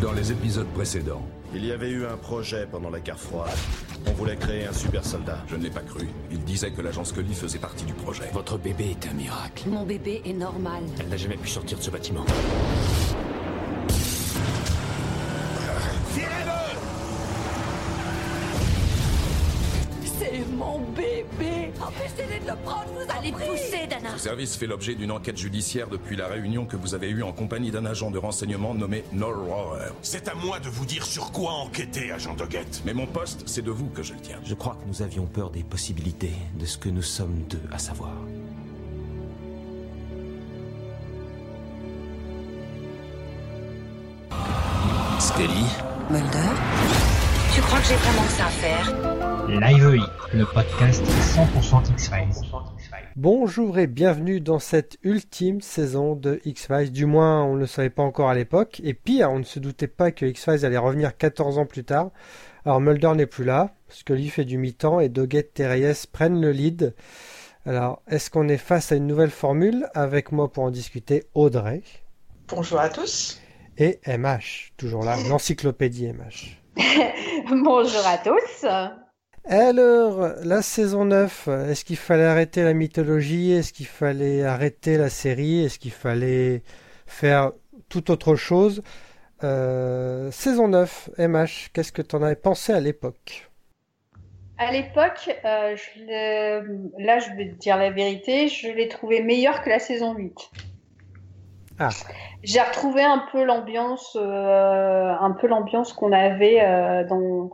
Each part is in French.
Dans les épisodes précédents, Il y avait eu un projet pendant la guerre froide. On voulait créer un super soldat. je ne l'ai pas cru. Il disait que l'agent Scully faisait partie du projet. Votre bébé est un miracle. Mon bébé est normal. Elle n'a jamais pu sortir de ce bâtiment. De le prendre, vous Allez pousser, Dana Ce service fait l'objet d'une enquête judiciaire depuis la réunion que vous avez eue en compagnie d'un agent de renseignement nommé Noel Rower. C'est à moi de vous dire sur quoi enquêter, agent Doggett. Mais mon poste, c'est de vous que je le tiens. Je crois que nous avions peur des possibilités, de ce que nous sommes deux à savoir. Scully? Mulder? Tu crois que j'ai vraiment que ça à faire? Live le podcast 100% X-Files. Bonjour et bienvenue dans cette ultime saison de X-Files. Du moins, on ne le savait pas encore à l'époque. Et pire, on ne se doutait pas que X-Files allait revenir 14 ans plus tard. Alors Mulder n'est plus là, Scully fait du mi-temps et Doggett et Reyes prennent le lead. Alors, est-ce qu'on est face à une nouvelle formule Avec moi pour en discuter, Audrey Bonjour à tous. et MH, toujours là, l'encyclopédie MH. Bonjour à tous. Alors, la saison 9, est-ce qu'il fallait arrêter la mythologie? Est-ce qu'il fallait arrêter la série? Est-ce qu'il fallait faire tout autre chose? Euh, Saison 9, MH, qu'est-ce que tu en avais pensé à l'époque? À l'époque, euh, là je vais te dire la vérité, je l'ai trouvé meilleur que la saison 8. Ah. J'ai retrouvé un peu l'ambiance, euh, un peu l'ambiance qu'on avait dans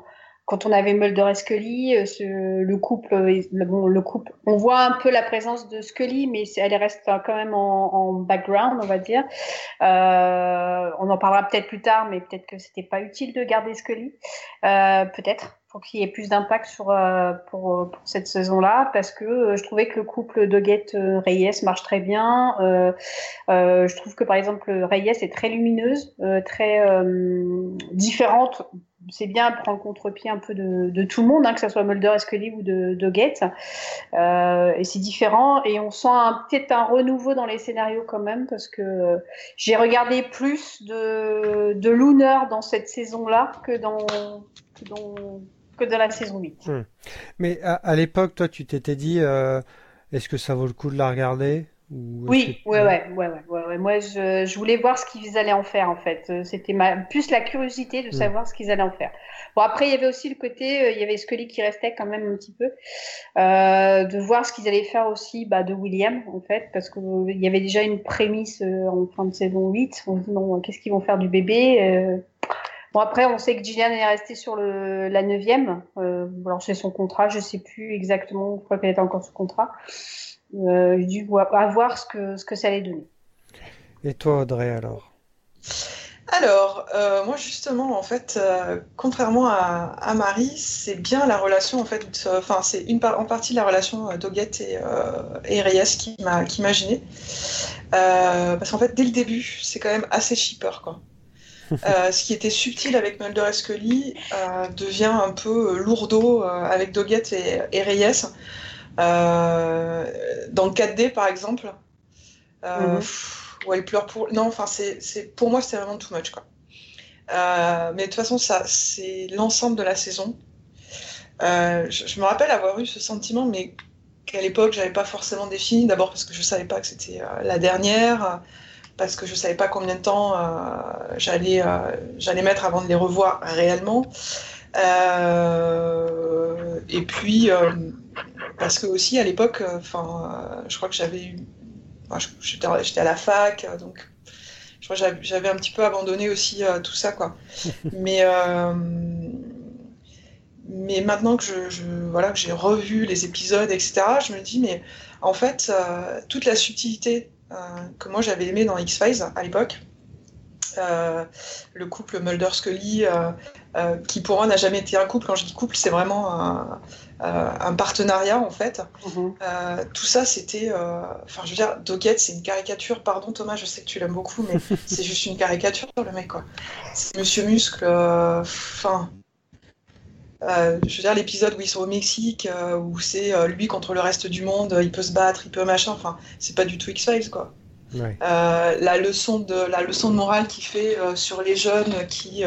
quand on avait Mulder et Scully, euh, ce- le couple, euh, bon, le couple, on voit un peu la présence de Scully, mais elle reste quand même en, en background, on va dire. Euh, on en parlera peut-être plus tard, mais peut-être que c'était pas utile de garder Scully, euh, peut-être pour qu'il y ait plus d'impact sur euh, pour, pour cette saison-là, parce que je trouvais que le couple Doggett euh, Reyes marche très bien. Je trouve que par exemple Reyes est très lumineuse, très différente c'est bien, prend contre-pied un peu de, tout le monde, hein, que ce soit Mulder Scully ou de, de. Euh, et c'est différent. Et on sent peut-être un renouveau dans les scénarios quand même, parce que j'ai regardé plus de, de Looner dans cette saison-là que dans, que dans, la saison 8. Mais à, l'époque, toi, tu t'étais dit, euh, est-ce que ça vaut le coup de la regarder? Oui, ouais, ouais, ouais, ouais. Moi, je, je voulais voir ce qu'ils allaient en faire, en fait. Euh, C'était ma, plus la curiosité de savoir ce qu'ils allaient en faire. Bon, après, il y avait aussi le côté, euh, il y avait Scully qui restait quand même un petit peu, euh, de voir ce qu'ils allaient faire aussi bah, de William, en fait, parce que euh, il y avait déjà une prémisse euh, en fin de saison 8. On se dit, qu'est-ce qu'ils vont faire du bébé euh, Bon, après, on sait que Gillian est restée sur le, la neuvième. Alors, c'est son contrat, je sais plus exactement, je crois qu'elle était encore sous contrat. Euh, voir, à voir ce que, ce que ça allait donner. Et toi, Audrey, alors? Alors, euh, moi justement, en fait, euh, contrairement à, à Marie, c'est bien la relation, en fait, euh, enfin, c'est une par- en partie la relation euh, Doggett et, euh, et Reyes qui m'a qui m'a gênée. Euh, parce qu'en fait, dès le début, c'est quand même assez cheaper, quoi. Euh, ce qui était subtil avec Mulder et Scully euh, devient un peu lourdeau euh, avec Doggett et, et Reyes. Euh, dans le 4D, par exemple, euh, Mhm. où elle pleure pour... Non, enfin, c'est, pour moi, c'était vraiment too much, quoi. Euh, mais de toute façon, ça, c'est l'ensemble de la saison. Je, je me rappelle avoir eu ce sentiment, mais qu'à l'époque, j'avais pas forcément défini. D'abord parce que je savais pas que c'était la dernière, parce que je savais pas combien de temps j'allais, j'allais mettre avant de les revoir réellement. Et puis, parce que aussi à l'époque, euh, enfin, je crois que j'avais eu, enfin, j'étais, à la fac, euh, donc je crois que j'avais, un petit peu abandonné aussi euh, tout ça, quoi. mais euh, mais maintenant que je, je- voilà que j'ai revu les épisodes, etc., je me dis mais en fait euh, toute la subtilité euh, que moi j'avais aimé dans X Files à l'époque. euh, le couple Mulder-Scully, euh, euh, qui pour moi n'a jamais été un couple. Quand je dis couple, c'est vraiment un, euh, un partenariat en fait. Mhm. Euh, tout ça, c'était. euh, Enfin, je veux dire, Doggett, c'est une caricature. Pardon, Thomas, je sais que tu l'aimes beaucoup, mais c'est juste une caricature, le mec, quoi. C'est Monsieur Muscle. Enfin. euh, je veux dire, l'épisode où ils sont au Mexique, euh, où c'est euh, lui contre le reste du monde, il peut se battre, il peut machin. Enfin, c'est pas du tout X-Files, quoi. Ouais. La leçon de la leçon de morale qu'il fait sur les jeunes qui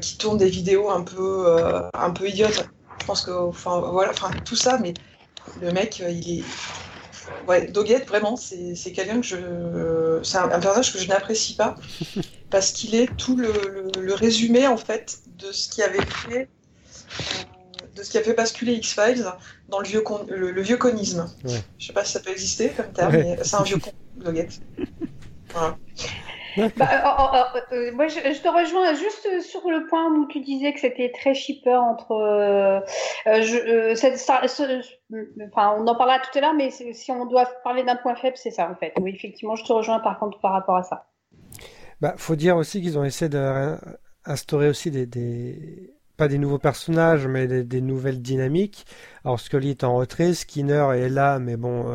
qui tournent des vidéos un peu un peu idiotes. Je pense que enfin voilà, enfin tout ça, mais le mec euh, il est ouais Doggett vraiment c'est quelqu'un que je c'est un, un personnage que je n'apprécie pas parce qu'il est tout le, le, le résumé en fait de ce qui avait fait euh, de ce qui a fait basculer X-Files dans le vieux, con- le, le vieux conisme. Ouais. Je sais pas si ça peut exister comme terme, Ouais. mais c'est un vieux con, Doggett. Voilà. Bah, euh, euh, euh, euh, moi, je, je te rejoins juste sur le point où tu disais que c'était très shipper entre. euh, je, ça- ça- ce- enfin, on en parlera tout à l'heure, mais si on doit parler d'un point faible, c'est ça en fait. Oui, effectivement, je te rejoins par contre par rapport à ça. Bah, faut dire aussi qu'ils ont essayé d'instaurer aussi des, des- pas des nouveaux personnages, mais des, des nouvelles dynamiques. Alors Scully est en retrait, Skinner est là, mais bon,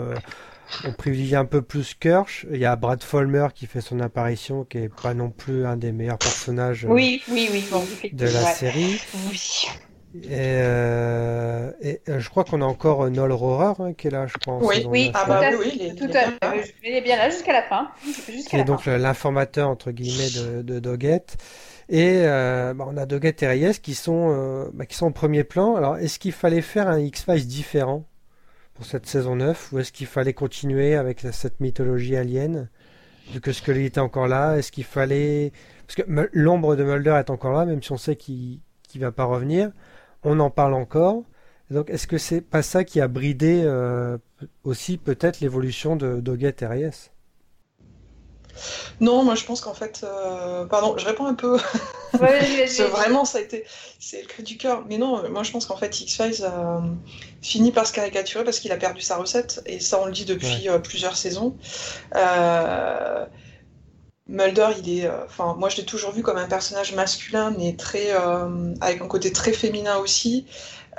on privilégie un peu plus Kirsch. Il y a Brad Folmer qui fait son apparition, qui est pas non plus un des meilleurs personnages euh, Oui, oui, oui, bon, de la ouais. série. Oui. Et, euh, et, euh, je crois qu'on a encore Noel Rohrer hein, qui est là, je en Oui, oui, Ah tout bah oui, il est- tout à bien fait. là. Il est bien là jusqu'à la fin. qui Jusqu'à est la donc l'informateur entre guillemets de, de Doggett. Et euh, bah, on a Doggett et Reyes qui sont, euh, bah, qui sont au premier plan. Alors, est-ce qu'il fallait faire un X-Files différent? Pour cette saison 9 ou est-ce qu'il fallait continuer avec cette mythologie alien vu que Scully était encore là? Est-ce qu'il fallait... Parce que l'ombre de Mulder est encore là, même si on sait qu'il qu'il va pas revenir. On en parle encore. Donc, est-ce que c'est pas ça qui a bridé euh, aussi peut-être l'évolution de Doggett et Reyes? Non, moi je pense qu'en fait, euh, pardon, je réponds un peu. Ouais, vraiment, ça a été, c'est le cri du cœur. Mais non, moi je pense qu'en fait, X-Files euh, finit par se caricaturer parce qu'il a perdu sa recette. Et ça, on le dit depuis euh, plusieurs saisons. Euh, Mulder, il est, euh, enfin, moi je l'ai toujours vu comme un personnage masculin, mais très, euh, avec un côté très féminin aussi.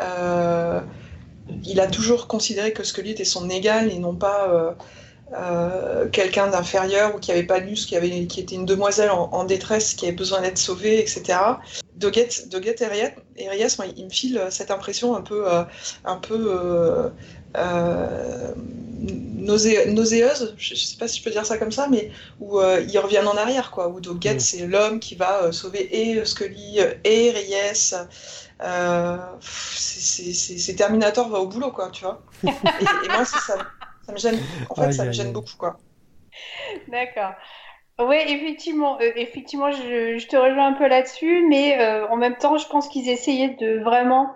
Euh, il a toujours considéré que Scully était son égal et non pas euh, euh, quelqu'un d'inférieur ou qui avait pas muscle, qui, avait, qui était une demoiselle en, en détresse, qui avait besoin d'être sauvée, etc. Doggett, Doggett et Reyes, moi, il me file cette impression un peu, euh, un peu euh, euh, nausé- nauséeuse, je, je sais pas si je peux dire ça comme ça, mais où euh, ils reviennent en arrière, quoi. Où Doggett, Mm. c'est l'homme qui va euh, sauver et Scully euh, et Reyes. Euh, c'est- c'est c'est- c'est Terminator va au boulot, quoi, tu vois. Et, et moi, ça, ça, ça me gêne. En fait, Aïe, ça me gêne aïe. beaucoup, quoi. D'accord. Oui, effectivement, euh, effectivement, je, je te rejoins un peu là-dessus, mais euh, en même temps, je pense qu'ils essayaient de vraiment.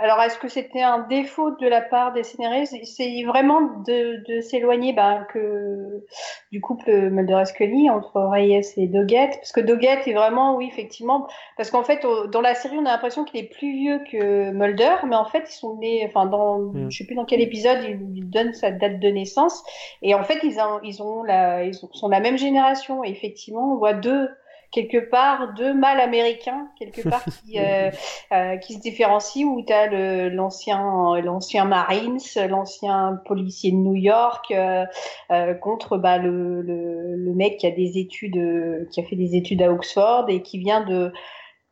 Alors, est-ce que c'était un défaut de la part des scénaristes C'est vraiment de, de s'éloigner ben, que du couple Mulder et Scully entre Reyes et Doggett, parce que Doggett est vraiment, oui, effectivement, parce qu'en fait, dans la série, on a l'impression qu'il est plus vieux que Mulder, mais en fait, ils sont nés, enfin, dans, Mm. je sais plus dans quel épisode, il lui donne sa date de naissance. Et en fait, ils, ont, ils, ont la, ils ont- sont la même génération. Et effectivement, on voit deux, quelque part, deux mâles américains, quelque part, qui, euh, euh, qui se différencient, où tu as l'ancien l'ancien Marines, l'ancien policier de New York, euh, euh, contre bah, le, le, le mec qui a des études, qui a fait des études à Oxford et qui vient de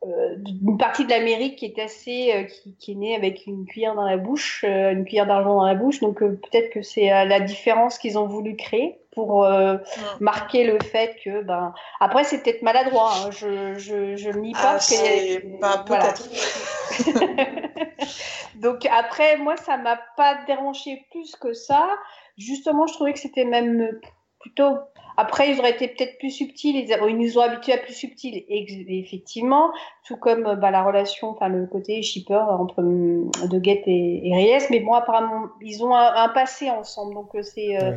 euh, d'une partie de l'Amérique qui est assez, euh, qui, qui est née avec une cuillère dans la bouche, euh, une cuillère d'argent dans la bouche. Donc euh, peut-être que c'est la différence qu'ils ont voulu créer pour euh, marquer le fait que, ben, après c'est peut-être maladroit. hein, je je je le nie pas. Ah, voilà. peut-être. Donc après, moi, ça m'a pas dérangé plus que ça. Justement, je trouvais que c'était même Après, ils auraient été peut-être plus subtils. Ils, nous ont habitués à plus subtils, effectivement. Tout comme bah, la relation, enfin le côté shipper entre hum, Doggett et, et Reyes. Mais bon, apparemment, ils ont un, un passé ensemble, donc euh, c'est euh,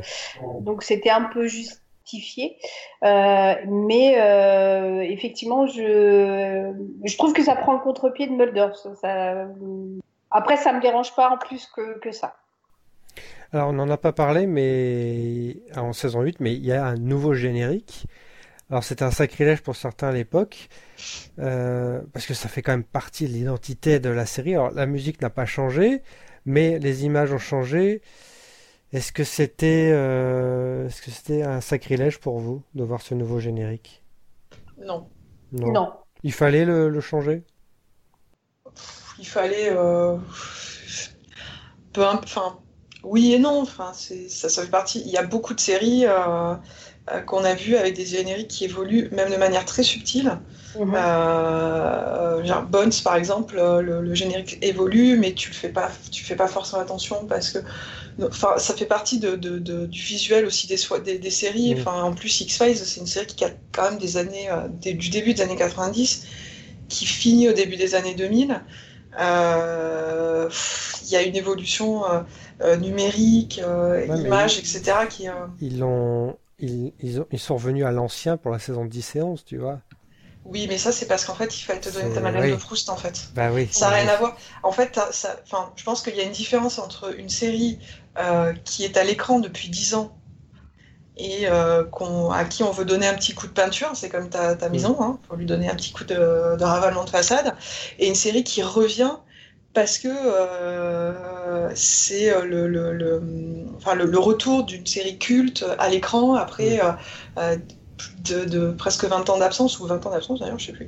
donc c'était un peu justifié. Euh, mais euh, effectivement, je je trouve que ça prend le contre-pied de Mulder. Ça, ça- Après, ça me dérange pas en plus que, que ça. Alors, on n'en a pas parlé, mais en saison 8, mais il y a un nouveau générique. Alors, c'était un sacrilège pour certains à l'époque, euh, parce que ça fait quand même partie de l'identité de la série. Alors, la musique n'a pas changé, mais les images ont changé. Est-ce que c'était, euh, est-ce que c'était un sacrilège pour vous de voir ce nouveau générique? Non. Non. Il fallait le, le changer? Il fallait. euh, peu Enfin, Oui et non, enfin, ça, ça fait partie. Il y a beaucoup de séries euh, euh, qu'on a vues avec des génériques qui évoluent, même de manière très subtile. Mhm. Euh, genre Bones, par exemple, le, générique évolue, mais tu le fais pas, tu fais pas forcément attention parce que, enfin, ça fait partie de, du visuel aussi des, des, des séries. Mhm. Enfin, en plus, X Files, c'est une série qui a quand même des années, du début des années 90, qui finit au début des années 2000. Il y a une évolution numérique, euh, images, etc. Qui, euh, ils, ont, ils, ils, ont, ils sont revenus à l'ancien pour la saison 10 et 11, tu vois. Oui, mais ça, c'est parce qu'en fait, il fallait te donner ta madeleine de Proust, en fait. Bah oui. Ça n'a rien à voir. En fait, ça, je pense qu'il y a une différence entre une série qui est à l'écran depuis 10 ans et euh, à qui on veut donner un petit coup de peinture, c'est comme ta, ta maison, il hein, faut lui donner un petit coup de, de, ravalement de façade, et une série qui revient parce que euh, c'est euh, le, le, le, enfin, le, retour d'une série culte à l'écran après euh, de, de, presque 20 ans d'absence, ou 20 ans d'absence d'ailleurs, je sais plus.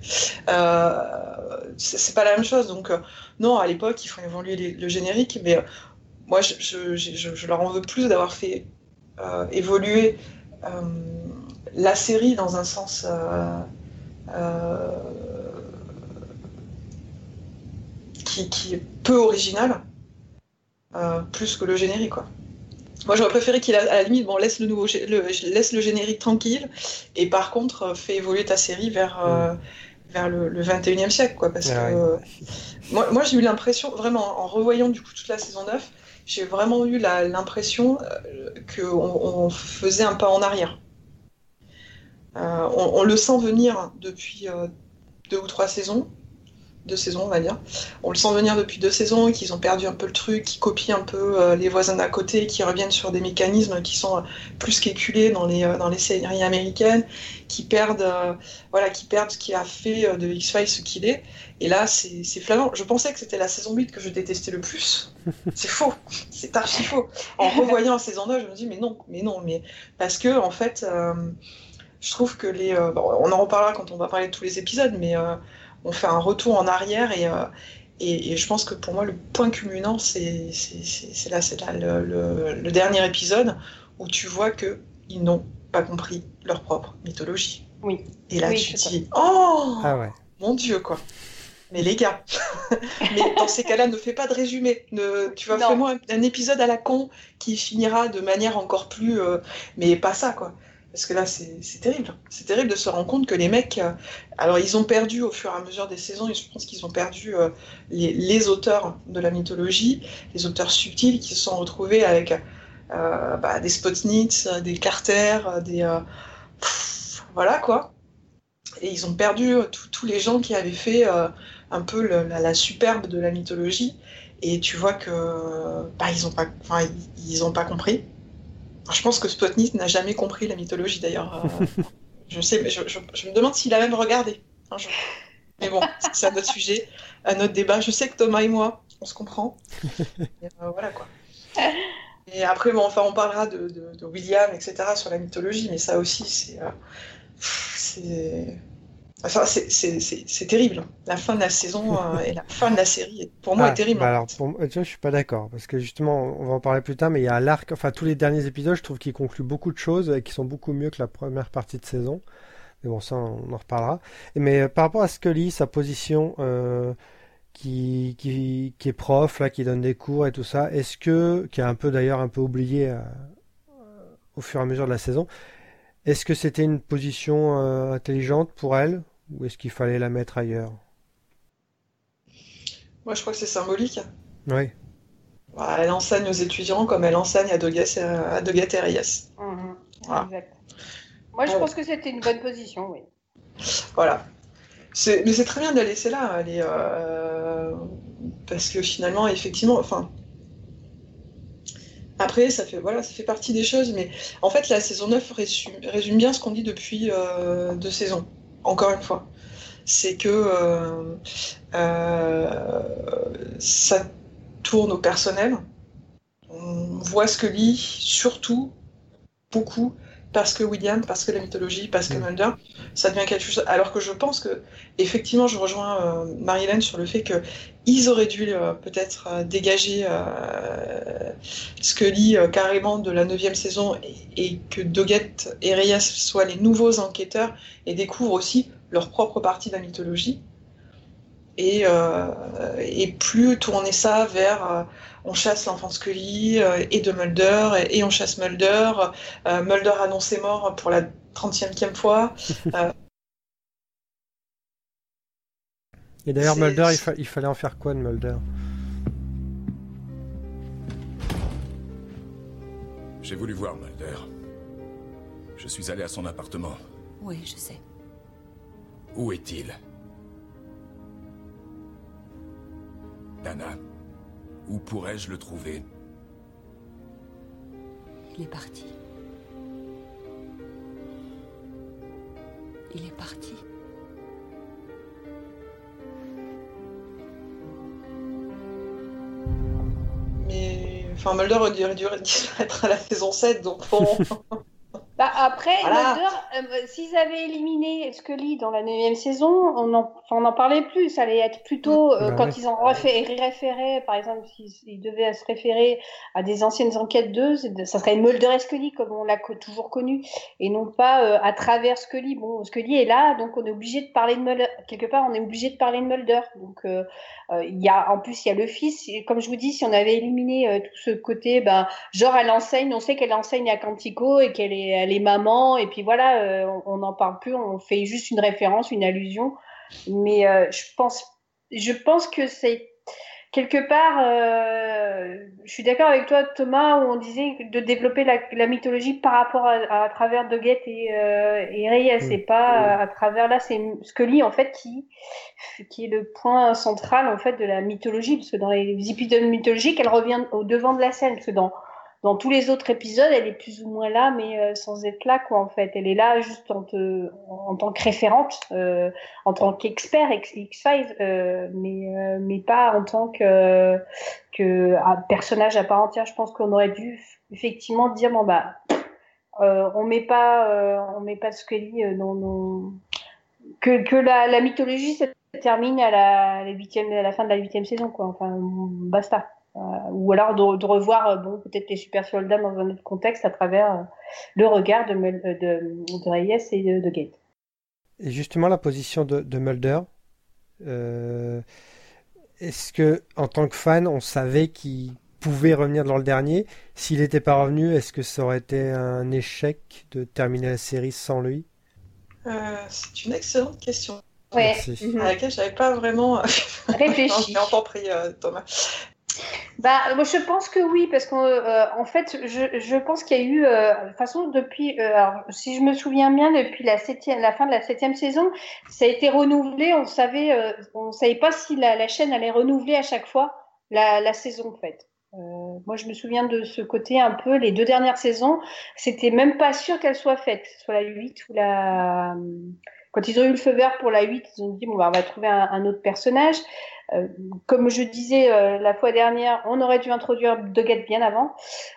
c'est pas la même chose. Donc, non, à l'époque, il faut évoluer le générique, mais moi, je, je, je, je, leur en veux plus d'avoir fait évoluer la série dans un sens qui, est peu original, euh, plus que le générique, quoi. Moi, j'aurais préféré qu'il, à la limite, bon, laisse le, nouveau, le, laisse le générique tranquille, et par contre, euh, fait évoluer ta série vers, euh, vers le, 21e siècle, quoi. Parce ah que moi, moi j'ai eu l'impression, vraiment, en revoyant du coup toute la saison 9, j'ai vraiment eu l'impression qu'on on faisait un pas en arrière. On, on, le sent venir depuis deux ou trois saisons, deux saisons, on va dire. On le sent venir depuis deux saisons, qu'ils ont perdu un peu le truc, qu'ils copient un peu euh, les voisins d'à côté, qui reviennent sur des mécanismes qui sont euh, plus qu'éculés dans les, euh, dans les séries américaines, qui perdent, voilà, qui perdent ce qui a fait de X-Files ce qu'il est. Et là, c'est flagrant. Je pensais que c'était la saison 8 que je détestais le plus. C'est faux. C'est archi faux. En revoyant la saison 9, je me dis, mais non, mais non, mais parce que, en fait, je trouve que les. on en reparlera quand on va parler de tous les épisodes, mais on fait un retour en arrière euh, et, et, je pense que pour moi, le point culminant, c'est là, c'est là le, le, dernier épisode où tu vois qu'ils n'ont pas compris leur propre mythologie. Oui. Et là, tu te dis, oh ah ouais. Mon Dieu, quoi. Mais les gars, mais dans ces cas-là, ne fais pas de résumé. Ne, tu vas faire moi un, épisode à la con qui finira de manière encore plus. Euh, mais pas ça, quoi. Parce que là, c'est terrible. C'est terrible de se rendre compte que les mecs, euh, alors ils ont perdu au fur et à mesure des saisons, et je pense qu'ils ont perdu euh, les, auteurs de la mythologie, les auteurs subtils qui se sont retrouvés avec euh, bah, des Spotnitz, des Carter, des. voilà quoi. Et ils ont perdu tous les gens qui avaient fait un peu la, superbe de la mythologie. Et tu vois que bah, ils n'ont pas, ils pas compris je pense que Spotnik n'a jamais compris la mythologie d'ailleurs. Euh, je sais, mais je, me demande s'il a même regardé un jour. Mais bon, c'est un autre sujet, un autre débat. Je sais que Thomas et moi, on se comprend. Euh, voilà quoi. Et après, bon, enfin, on parlera de, William, etc., sur la mythologie, mais ça aussi, c'est. Euh, c'est Enfin, c'est terrible. La fin de la saison euh, et la fin de la série, pour moi, est ah, terrible. Bah alors, pour, tu vois, je suis pas d'accord parce que justement, on va en parler plus tard, mais il y a l'arc. Enfin, tous les derniers épisodes, je trouve qu'ils concluent beaucoup de choses et qui sont beaucoup mieux que la première partie de saison. Mais bon, ça, on en reparlera. Mais euh, par rapport à Scully, sa position euh, qui, qui, qui, est prof, là, qui donne des cours et tout ça, est-ce que, qui a un peu d'ailleurs un peu oublié au fur et à mesure de la saison, est-ce que c'était une position intelligente pour elle? Ou est-ce qu'il fallait la mettre ailleurs? Moi, je crois que c'est symbolique. Oui. Bah, elle enseigne aux étudiants comme elle enseigne à Dogat, à et Reyes. Exact. Moi, je pense que c'était une bonne position, oui. Voilà. Mais c'est très bien de la laisser là, euh, parce que finalement, effectivement, enfin, après, ça fait, voilà, ça fait partie des choses, mais en fait, la saison 9 résume, bien ce qu'on dit depuis euh, deux saisons encore une fois, c'est que euh, euh, ça tourne au personnel. On voit ce que lit surtout beaucoup parce que William, parce que la mythologie, parce que Mm. Mulder, ça devient quelque chose. Alors que je pense que, effectivement, je rejoins euh, Marie-Hélène sur le fait que ils auraient dû euh, peut-être euh, dégager Scully euh, carrément de la neuvième saison et, et que Doggett et Reyes soient les nouveaux enquêteurs et découvrent aussi leur propre partie de la mythologie. Et, euh, et plus tourner ça vers euh, on chasse l'enfant Scully euh, et de Mulder et, et on chasse Mulder. euh, Mulder annoncé mort pour la 35e fois. Et d'ailleurs, Mulder, il, fa- il fallait en faire quoi de Mulder? J'ai voulu voir Mulder. Je suis allé à son appartement. Oui, je sais. Où est-il? Dana, où pourrais-je le trouver? Il est parti. Il est parti. Mais enfin, Mulder aurait dû, disparaître à la saison 7, donc bon. Bah, après, Voilà. Mulder, euh, s'ils avaient éliminé Scully dans la 9 saison, on en, enfin, on en parlait plus. Ça allait être plutôt euh, Bah quand ouais. ils en réfé- référaient, par exemple, s'ils ils devaient se référer à des anciennes enquêtes d'eux, ça serait Mulder et Scully comme on l'a co- toujours connu, et non pas euh, à travers Scully. Bon, Scully est là, donc on est obligé de parler de Mulder. Quelque part, on est obligé de parler de Mulder. Donc, euh, euh, il y a, en plus, il y a le fils. Et Comme je vous dis, si on avait éliminé euh, tout ce côté, ben, genre elle enseigne, on sait qu'elle enseigne à Quantico et qu'elle est, elle est maman, et puis voilà, euh, on n'en parle plus, on fait juste une référence, une allusion. Mais euh, je pense, je pense que c'est quelque part, euh, je suis d'accord avec toi, Thomas, où on disait de développer la, la mythologie par rapport à, à, travers Doggett et, euh, et Reyes, Mm. et pas à travers là, c'est Scully en fait qui qui est le point central en fait de la mythologie, parce que dans les épisodes mythologiques, elle revient au devant de la scène, parce que dans dans tous les autres épisodes, elle est plus ou moins là, mais euh, sans être là, quoi, en fait. Elle est là juste en, te, en, tant que référente, euh, en tant qu'expert X-Files, euh, mais, euh, mais pas en tant que, que un personnage à part entière. Je pense qu'on aurait dû effectivement dire, bon, bah, euh, on met pas, euh, on met pas Scully dans nos... Que, que la, la mythologie se termine à la, la, huitième, à la fin de la huitième saison, quoi. Enfin, basta. Euh, ou alors de, de revoir euh, bon peut-être les super soldats dans un autre contexte à travers euh, le regard de, Mul- de, de Reyes et de, de Gate. Et justement, la position de, de Mulder, euh, est-ce que en tant que fan, on savait qu'il pouvait revenir dans le dernier? S'il n'était pas revenu, est-ce que ça aurait été un échec de terminer la série sans lui? Euh, c'est une excellente question Ouais. Merci. Mhm. à laquelle j'avais pas vraiment Réfléchi. En prie, euh, Thomas. Bah, je pense que oui, parce qu'en euh, fait, je, pense qu'il y a eu, euh, de toute façon, depuis, euh, si je me souviens bien, depuis la, septième, la fin de la septième saison, ça a été renouvelé. On savait, on savait pas si la, chaîne allait renouveler à chaque fois la, saison, en fait. Moi, je me souviens de ce côté un peu, les deux dernières saisons, c'était même pas sûr qu'elles soient faites, soit la 8 ou la. Quand ils ont eu le feu vert pour la 8, ils ont dit bon, bah, on va trouver un autre personnage. Euh, comme je disais euh, la fois dernière, on aurait dû introduire Doggett bien avant,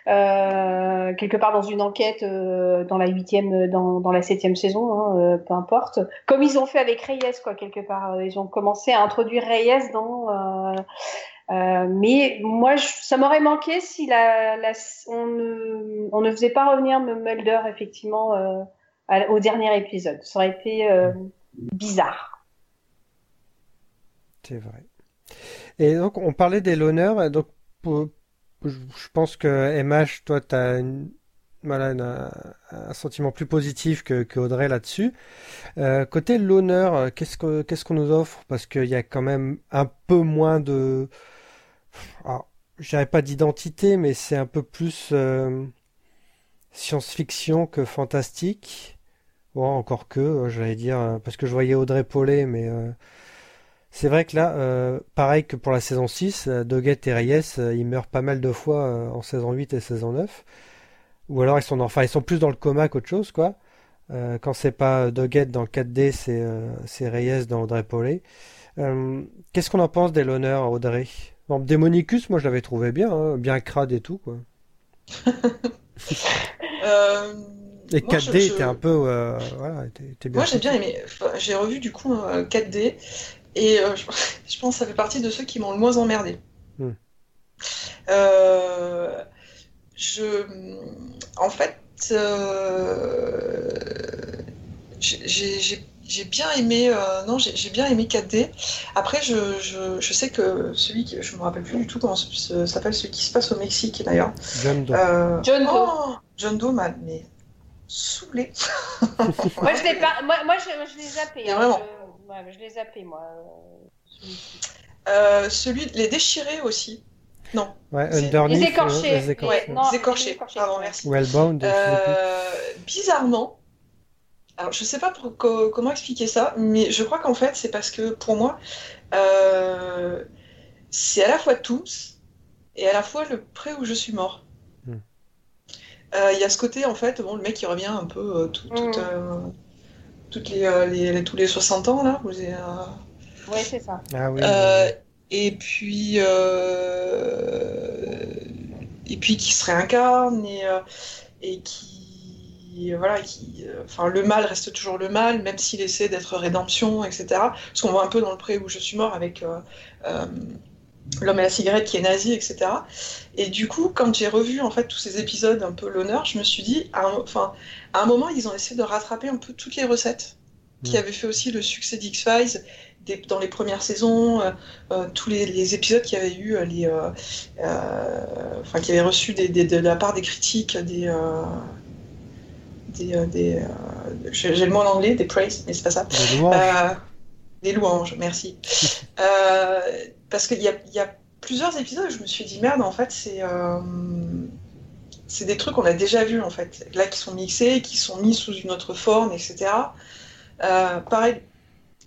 euh, quelque part dans une enquête dans la huitième, dans, la septième saison, hein, peu importe. Comme ils ont fait avec Reyes, quoi, quelque part. Ils ont commencé à introduire Reyes dans. Mais moi, ça m'aurait manqué si on, ne, faisait pas revenir Mulder effectivement au dernier épisode. Ça aurait été bizarre. C'est vrai. Et donc, on parlait des l'honneur. Donc, je pense que MH, toi, tu as un, sentiment plus positif que, Audrey là-dessus. Euh, côté l'honneur, qu'est-ce que, qu'est-ce qu'on nous offre? Parce qu'il y a quand même un peu moins de, alors, je dirais pas d'identité, mais c'est un peu plus euh, science-fiction que fantastique. Bon, encore que, j'allais dire, parce que je voyais Audrey Paulet, mais euh, c'est vrai que là, euh, pareil que pour la saison 6, euh, Doggett et Reyes, euh, ils meurent pas mal de fois euh, en saison 8 et saison 9. Ou alors ils sont dans- enfin, ils sont plus dans le coma qu'autre chose, quoi. Quand c'est pas Doggett dans le 4D, c'est Reyes dans Audrey Paulet. Qu'est-ce qu'on en pense des l'honneur, Audrey? Bon, Démonicus, moi je l'avais trouvé bien, hein, bien crade et tout, quoi. Et Moi, 4D je- je- était un peu, euh, voilà, était, était bien. Moi, j'ai bien aimé. J'ai revu du coup euh, 4D et euh, je, je pense que ça fait partie de ceux qui m'ont le moins emmerdé. Hmm. Euh, je, en fait, euh, j'ai- j'ai j'ai- j'ai bien aimé. euh, non, j'ai j'ai bien aimé 4D. Après, je, je, je sais que celui qui, je me rappelle plus du tout comment s'appelle, celui qui se passe au Mexique d'ailleurs. John Doe. Euh, John Doe. oh, John Doe m'a mais saoulé. Moi, je l'ai pas. Moi, moi, je, je l'ai zappé. Hein, vraiment. Je... Ouais, je l'ai zappé, moi. euh. Euh, celui, les déchirés aussi. Non. Ouais, Underneath. Les euh, écorchés. les écorchés. Non, les écorchés. les Pardon, ouais. merci. Wellbound. Euh, bizarrement, alors je sais pas pour- co- comment expliquer ça, mais je crois qu'en fait c'est parce que pour moi, euh, c'est à la fois Tooms et à la fois le pré où je suis mort. Hmm. Euh, Il y a ce côté en fait, bon, le mec il revient un peu euh, tout- tout, Hmm. Toutes les, euh, les- les- tous les 60 ans là. Vous avez, euh, Ouais, c'est ça. Ah oui. euh, et puis, euh, et puis qui se réincarne et, euh, et qui, voilà, qui, enfin, le mal reste toujours le mal, même s'il essaie d'être rédemption, etc. Ce qu'on voit un peu dans le pré où je suis mort avec euh, euh, l'homme et la cigarette qui est nazi, etc. Et du coup, quand j'ai revu en fait tous ces épisodes un peu l'honneur, je me suis dit, à un, enfin, à un moment, ils ont essayé de rattraper un peu toutes les recettes qui Mm. avaient fait aussi le succès d'X-Files des- dans les premières saisons, euh, euh, tous les, les épisodes qui avaient eu euh, les, enfin qui avaient reçu des, des- de la part des critiques des des, des, j'ai le mot en anglais, des praise, mais c'est pas ça. Des louanges. Euh, des louanges, merci. Euh, parce qu'il y a, plusieurs épisodes où je me suis dit merde, en fait, c'est euh, c'est des trucs qu'on a déjà vus en fait, là qui sont mixés, qui sont mis sous une autre forme, etc. Euh, pareil,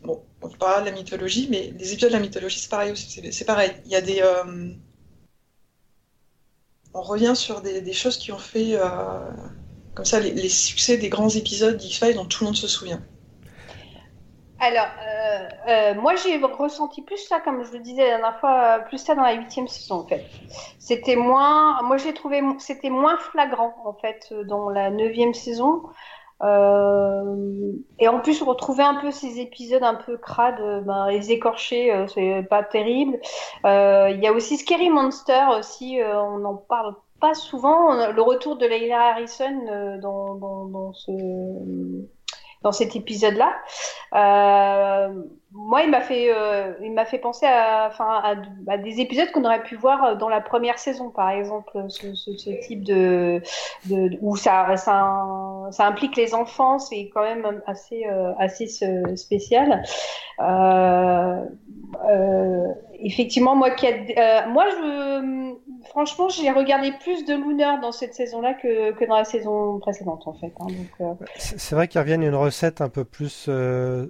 bon, on parlera de la mythologie, mais les épisodes de la mythologie, c'est pareil aussi. C'est pareil. Il y a des. euh, on revient sur des, choses qui ont fait. comme ça, les, les succès des grands épisodes d'X-Files dont tout le monde se souvient. Alors, euh, euh, moi j'ai ressenti plus ça, comme je le disais la dernière fois, plus ça dans la huitième saison en fait. C'était moins, moi je l'ai trouvé, c'était moins flagrant en fait dans la neuvième saison. Euh, et en plus, retrouver un peu ces épisodes un peu crades, euh, ben, les écorchés, euh, c'est pas terrible. Euh, Il y a aussi Scary Monster aussi, on n'en parle pas souvent. Le retour de Leila Harrison dans, dans, dans ce dans cet épisode-là. Euh, moi, il m'a fait, euh, il m'a fait penser à, à, à des épisodes qu'on aurait pu voir dans la première saison, par exemple, ce, type de, où ça, ça, implique les enfants, c'est quand même assez, euh, assez spécial. Euh, euh, effectivement, moi, qui euh, moi, je, franchement, j'ai regardé plus de Looner dans cette saison-là que, que dans la saison précédente, en fait. Hein, donc, c'est vrai qu'ils reviennent une recette un peu plus, euh,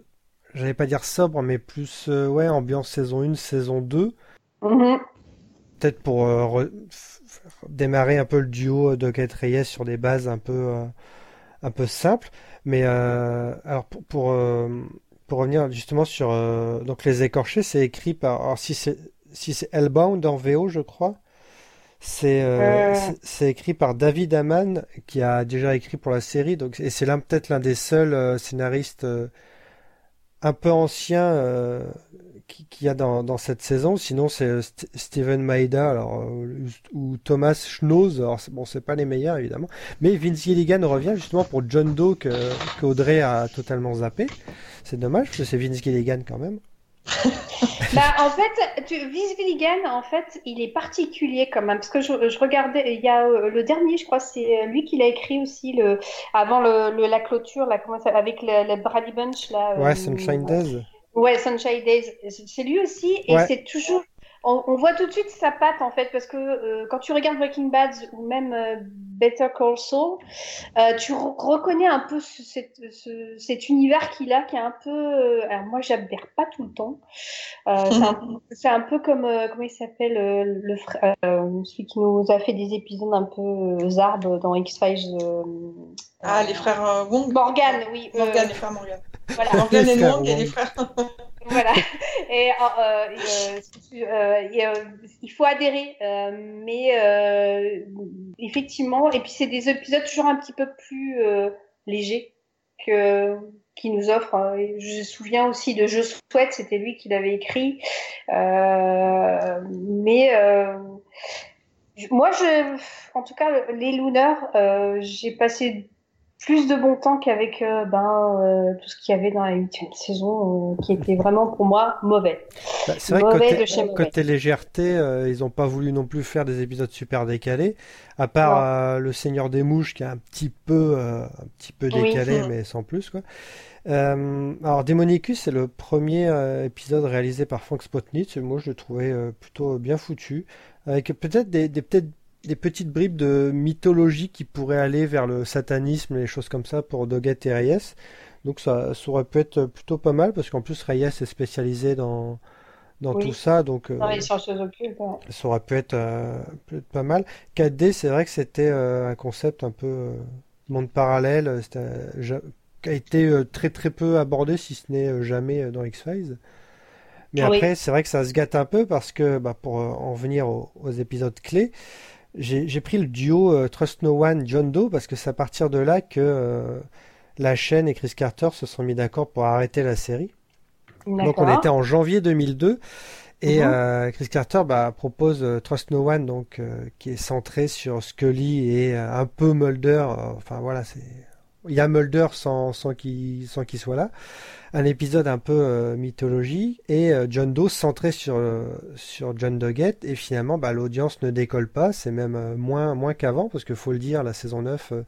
j'allais pas dire sobre, mais plus, euh, ouais, ambiance saison 1, saison 2. Mm -hmm. Peut-être pour euh, démarrer un peu le duo de Kate Reyes sur des bases un peu, euh, un peu simples. Mais euh, alors pour, pour, pour, revenir justement sur donc les écorchés, c'est écrit par, alors si c'est si c'est Hellbound en VO, je crois. C'est euh, c'est écrit par David Amann qui a déjà écrit pour la série donc et c'est peut-être l'un des seuls euh, scénaristes euh, un peu anciens qu'il qui y a dans, dans, cette saison. Sinon c'est St Steven Maeda alors ou Thomas Schnoz. Alors bon c'est pas les meilleurs évidemment. Mais Vince Gilligan revient justement pour John Doe que, que Audrey a totalement zappé. C'est dommage parce que c'est Vince Gilligan quand même bah, en fait, tu, Vince en fait, il est particulier quand même, parce que je, je regardais, il y a euh, le dernier, je crois, c'est lui qui l'a écrit aussi le, avant le, le, la clôture, là, comment ça, avec le, le Brady Bunch, là. Ouais, euh, Sunshine Days. Ouais, Sunshine Days. C'est lui aussi, et ouais. c'est toujours. On, on, voit tout de suite sa patte en fait, parce que euh, quand tu regardes Breaking Bad ou même euh, Better Call Saul, euh, tu re reconnais un peu ce, cet, ce, cet univers qu'il a, qui est un peu. euh, alors moi, j'adhère pas tout le temps. c'est un, un, peu comme comment il s'appelle le frère, celui qui nous a fait des épisodes un peu zarb dans X Files. ah, les frères Wong. Morgan, oui. Morgan, les frères Morgan. Voilà. Morgan et Wong et les frères. voilà. Et, euh, et, euh, et euh, il faut adhérer, mais euh, effectivement, et puis c'est des épisodes toujours un petit peu plus léger que qui nous offre. Je me souviens aussi de Je souhaite, c'était lui qui l'avait écrit. Euh, mais euh, moi, je, en tout cas, les Lunars, euh, j'ai passé plus de bon temps qu'avec euh, ben, euh, tout ce qu'il y avait dans la huitième saison, euh, qui était vraiment pour moi mauvais. Bah, c'est vrai que Mauvais côté, de chez mauvais. côté légèreté, ils n'ont pas voulu non plus faire des épisodes super décalés, à part le Seigneur des Mouches qui est un petit peu, un petit peu décalé, mais sans plus quoi. Alors Demonicus, c'est le premier épisode réalisé par Frank Spotnitz. Moi, je le trouvais plutôt bien foutu, avec peut-être des, des peut-être des petites bribes de mythologie qui pourraient aller vers le satanisme et les choses comme ça pour Doggett et Reyes. Donc ça, ça aurait pu être plutôt pas mal parce qu'en plus Reyes est spécialisé dans dans Oui. tout ça, donc euh, ça aurait pu être, euh, peut être pas mal. 4D, c'est vrai que c'était euh, un concept un peu monde parallèle, qui a été très très peu abordé, si ce n'est jamais dans X-Files. Mais Oui. après, c'est vrai que ça se gâte un peu parce que, bah, pour en venir aux, aux épisodes clés, j'ai pris le duo euh, Trust No One John Doe parce que c'est à partir de là que euh, la chaîne et Chris Carter se sont mis d'accord pour arrêter la série. Donc on était en janvier 2002 et Mhm. euh, Chris Carter bah, propose euh, Trust No One donc euh, qui est centré sur Scully et euh, un peu Mulder. enfin voilà, c'est il y a Mulder sans sans qu'il soit là. Un épisode un peu euh, mythologie et euh, John Doe centré sur euh, sur John Doggett et finalement bah, l'audience ne décolle pas, c'est même moins qu'avant parce que faut le dire la saison 9 euh,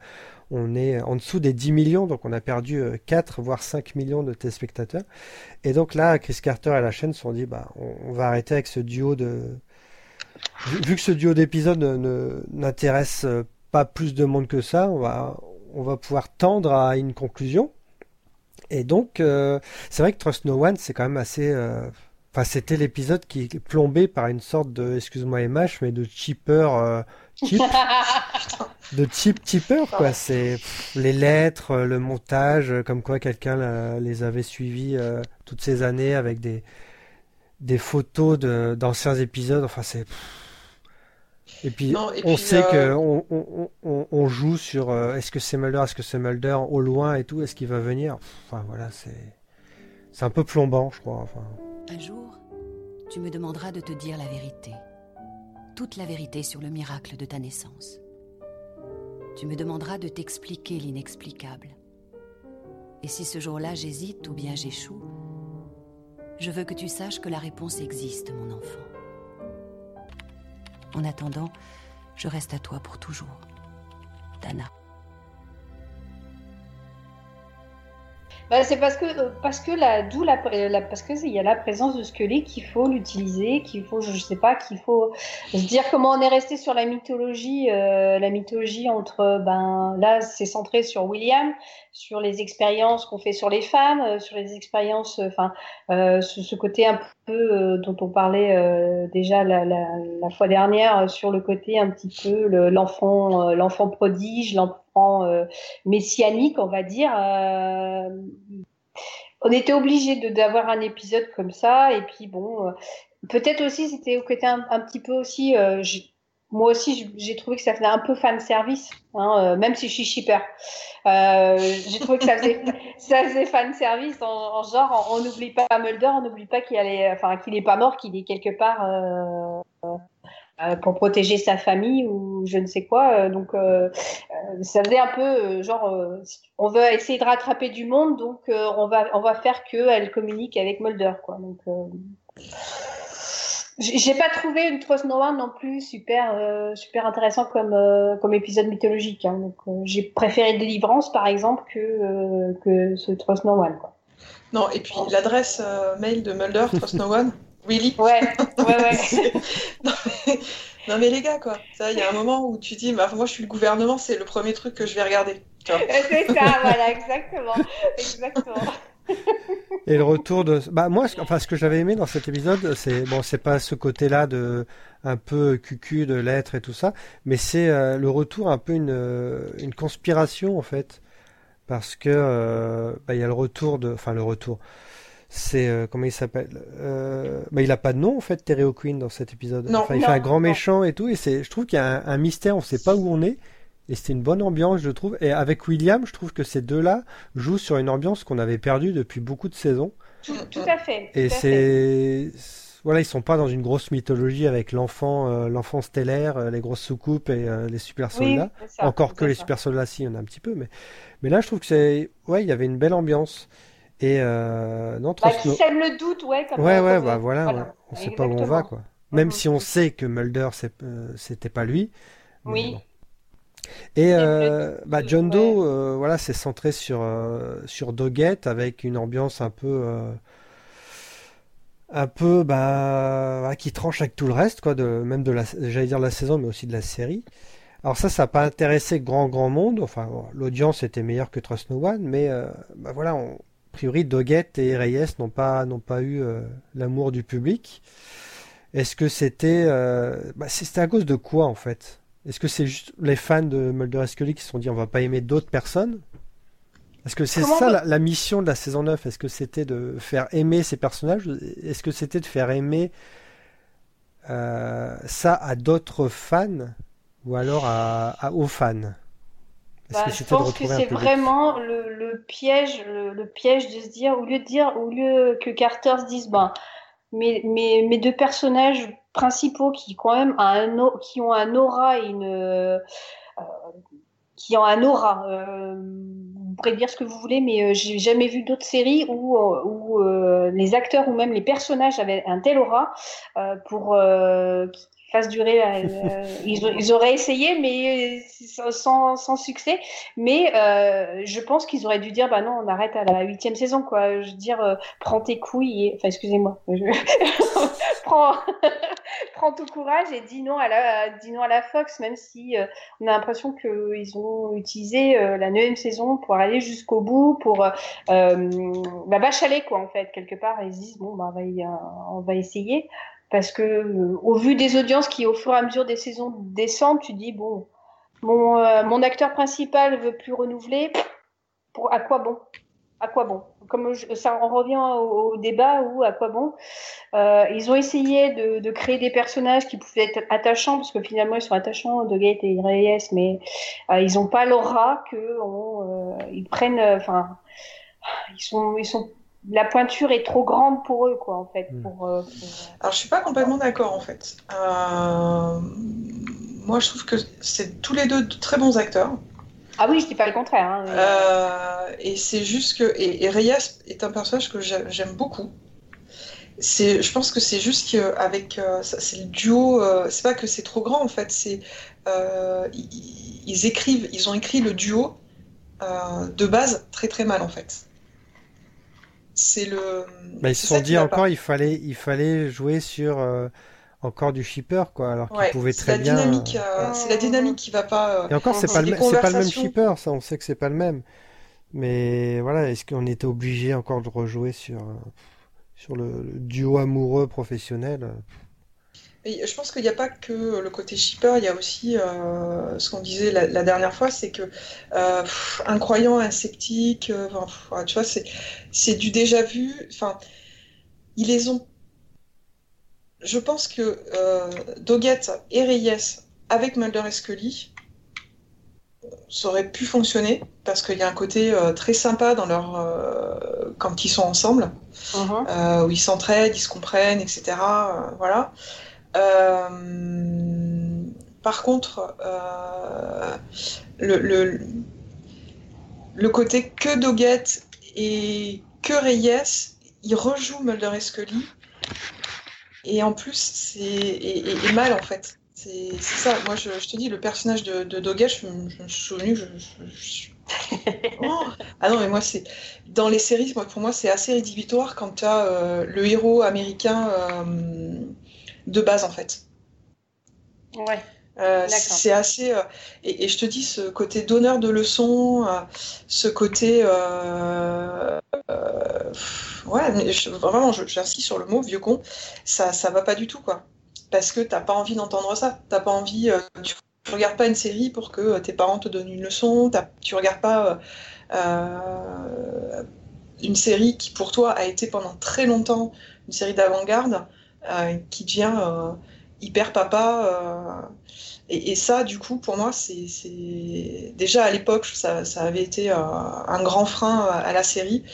on est en dessous des 10 millions, donc on a perdu euh, 4 voire 5 millions de téléspectateurs. Et donc là, Chris Carter et la chaîne se sont dit, bah, on, on va arrêter avec ce duo de. Vu, que ce duo d'épisodes n'intéresse pas plus de monde que ça, on va, on va pouvoir tendre à une conclusion. Et donc, euh, c'est vrai que Trust No One, c'est quand même assez. euh, Enfin, c'était l'épisode qui est plombé par une sorte de, excuse-moi MH, mais de cheaper, euh, cheap, de cheap cheaper quoi. C'est les lettres, le montage, comme quoi quelqu'un les avait suivis toutes ces années avec des des photos de d'anciens épisodes. Enfin c'est. Et puis Non, et on puis, sait que euh, on, on, on, on joue sur euh, est-ce que c'est Mulder, est-ce que c'est Mulder au loin et tout, est-ce qu'il va venir? Enfin voilà c'est c'est un peu plombant je crois. Enfin. Un jour, tu me demanderas de te dire la vérité. Toute la vérité sur le miracle de ta naissance. Tu me demanderas de t'expliquer l'inexplicable. Et si ce jour-là j'hésite ou bien j'échoue, je veux que tu saches que la réponse existe, mon enfant. En attendant, je reste à toi pour toujours. Dana. Bah, c'est parce que euh, parce que la d'où la, parce que il y a la présence de Scully qu'il faut l'utiliser, qu'il faut je sais pas qu'il faut se dire comment on est resté sur la mythologie euh, la mythologie entre ben là c'est centré sur William, sur les expériences qu'on fait sur les femmes, euh, sur les expériences enfin euh, ce, ce côté un peu euh, dont on parlait euh, déjà la, la, la fois dernière sur le côté un petit peu le- l'enfant euh, l'enfant prodige, l'enfant euh, messianique, on va dire. euh, on était obligé d'avoir un épisode comme ça, et puis bon, euh, peut-être aussi c'était côté un, petit peu aussi. moi aussi, j'ai- trouvé que ça faisait un peu fan service, hein, même si je suis shipper. J'ai trouvé que ça faisait, ça fan service en, en genre, on n'oublie pas Mulder, on n'oublie pas qu'il pas mort, qu'il est quelque part pour protéger sa famille ou je ne sais quoi. euh, donc euh, euh, ça faisait un peu euh, genre, euh, on veut essayer de rattraper du monde, donc euh, on va on va faire que elle communique avec Mulder, quoi. Donc euh, j'ai pas trouvé une Trust No One non plus super euh, super intéressant comme euh, comme épisode mythologique. hein. Donc euh, j'ai préféré Délivrance par exemple que euh, que ce Trust No One. Non, et puis l'adresse euh, mail de Mulder, Trust No One, Willy. Ouais, ouais, ouais. non, mais, non, mais les gars, quoi. Ça, Il y a un moment où tu dis, bah, moi je suis le gouvernement, c'est le premier truc que je vais regarder. C'est ça, voilà, exactement, exactement. Et le retour de, bah moi, ce- enfin ce que j'avais aimé dans cet épisode, c'est bon, c'est pas ce côté-là de un peu cucu de l'être et tout ça, mais c'est euh, le retour un peu une euh, une conspiration en fait, parce que euh, bah, il y a le retour de, enfin le retour, c'est euh, comment il s'appelle, euh, bah il a pas de nom en fait Terry O'Quinn dans cet épisode. Non. enfin il Non, fait un grand non. méchant et tout, et c'est, je trouve qu'il y a un, un mystère, on sait pas où on est. Et c'était une bonne ambiance, je trouve. Et avec William, je trouve que ces deux-là jouent sur une ambiance qu'on avait perdue depuis beaucoup de saisons. Tout, tout à fait. Et c'est voilà, ils sont pas dans une grosse mythologie avec l'enfant, euh, l'enfant stellaire, les grosses soucoupes et les super soldats. Oui, ça, Encore que les super soldats, si, il y en a un petit peu, mais mais là, je trouve que c'est, ouais, il y avait une belle ambiance. Et euh, non, Bah, sème le doute, ouais. Comme Ouais, ouais, euh, bah voilà, ouais. on sait pas où on va, quoi. Même si on sait que Mulder, euh, c'était pas lui. Oui. bon. Et euh, bah, euh, John. Doe, euh, voilà, c'est centré sur euh, sur Doggett avec une ambiance un peu euh, un peu bah qui tranche avec tout le reste, quoi, de même de la, j'allais dire de la saison, mais aussi de la série. Alors ça, ça n'a pas intéressé grand grand monde. Enfin, bon, l'audience était meilleure que Trust No One, mais euh, bah voilà, on- a priori Doggett et Reyes n'ont pas n'ont pas eu euh, l'amour du public. Est-ce que c'était euh, bah, c'était à cause de quoi en fait? Est-ce que c'est juste les fans de Mulder et Scully qui se sont dit on va pas aimer d'autres personnes? Est-ce que c'est ça la, la mission de la saison 9? Est-ce que c'était de faire aimer ces personnages? Est-ce que c'était de faire aimer euh, ça à d'autres fans ou alors à, à- aux fans? Bah, je pense que c'est vraiment le, le piège, le, le piège de se dire, au lieu de dire, au lieu que Carter se dise, ben, mes, mes, mes deux personnages principaux qui quand même a un, au- qui ont un aura et une, euh, qui ont un aura. Euh, vous pourrez dire ce que vous voulez, mais euh, j'ai jamais vu d'autres séries où, où les acteurs ou même les personnages avaient un tel aura pour fasse durer. euh, ils, ils auraient essayé, mais euh, sans, sans succès. Mais euh, je pense qu'ils auraient dû dire, bah non, on arrête à la huitième saison, quoi. Je veux dire, euh, prends tes couilles, et... enfin, excusez-moi, je... prends, prends tout courage et dis non à la, dis non à la Fox, même si euh, on a l'impression qu'ils ont utilisé euh, la neuvième saison pour aller jusqu'au bout, pour euh, bah, bachaler, quoi, en fait, quelque part. Ils se disent, bon, bah, on va, y- on va essayer. Parce que, euh, au vu des audiences qui, au fur et à mesure des saisons descendent, tu dis, bon, mon, euh, mon acteur principal veut plus renouveler, pour, à quoi bon? À quoi bon? Comme je- ça, on revient au, débat où, à quoi bon? Euh, Ils ont essayé de, de créer des personnages qui pouvaient être attachants, parce que finalement, ils sont attachants, De Gate et Reyes, mais ils n'ont pas l'aura que ils prennent, enfin, ils sont, ils sont, la pointure est trop grande pour eux, quoi, en fait. Mm. Pour, euh, pour- Alors, je suis pas complètement d'accord en fait. Euh, Moi, je trouve que c'est tous les deux de très bons acteurs. Ah oui, je dis pas le contraire. hein, mais- Euh, et c'est juste que. Et, et Reyes est un personnage que j'ai- j'aime beaucoup. C'est, je pense que c'est juste qu'avec. Euh, c'est le duo. euh, c'est pas que c'est trop grand en fait. C'est. euh, ils, ils écrivent. Ils ont écrit le duo euh, de base très très mal en fait. C'est le. Bah, ils se sont dit encore pas. il fallait il fallait jouer sur euh, encore du shipper quoi alors qu'ils Ouais, pouvaient c'est très la bien euh, euh, c'est la dynamique qui va pas. et encore c'est pas le pas le même shipper ça on sait que c'est pas le même mais voilà est-ce qu'on était obligé encore de rejouer sur sur le, le duo amoureux professionnel Et je pense qu'il n'y a pas que le côté shipper, il y a aussi euh, ce qu'on disait la, la dernière fois, c'est que euh, pff, un croyant, un sceptique, euh, enfin, tu vois, c'est du déjà vu. Enfin, ils les ont. Je pense que Doggett et Reyes avec Mulder et Scully, ça aurait pu fonctionner parce qu'il y a un côté euh, très sympa dans leur euh, quand ils sont ensemble euh, où ils s'entraident, ils se comprennent, etc. voilà. Euh, par contre, euh, le, le, le côté que Doggett et que Reyes, ils rejouent Mulder et Scully. Et en plus, c'est et, et- et mal en fait. C'est ça. Moi, je, je te dis, le personnage de, de Doggett, je, me- suis souvenu, je, je- Oh ah non, mais moi, c'est. Dans les séries, moi, pour moi, c'est assez rédhibitoire quand tu as le héros américain euh, de base, en fait. Ouais. Euh, c'est assez. euh, et, et je te dis, ce côté donneur de leçons, euh, ce côté. euh, ouais, je- vraiment, j'insiste sur le mot vieux con, ça, ça va pas du tout, quoi. Parce que t'as pas envie d'entendre ça. T'as pas envie. tu, tu regardes pas une série pour que tes parents te donnent une leçon. Tu regardes pas. une série qui pour toi a été pendant très longtemps une série d'avant-garde qui devient euh, hyper papa. Et, ça, du coup, pour moi, c'est déjà à l'époque, ça, ça, avait été un grand frein à la série.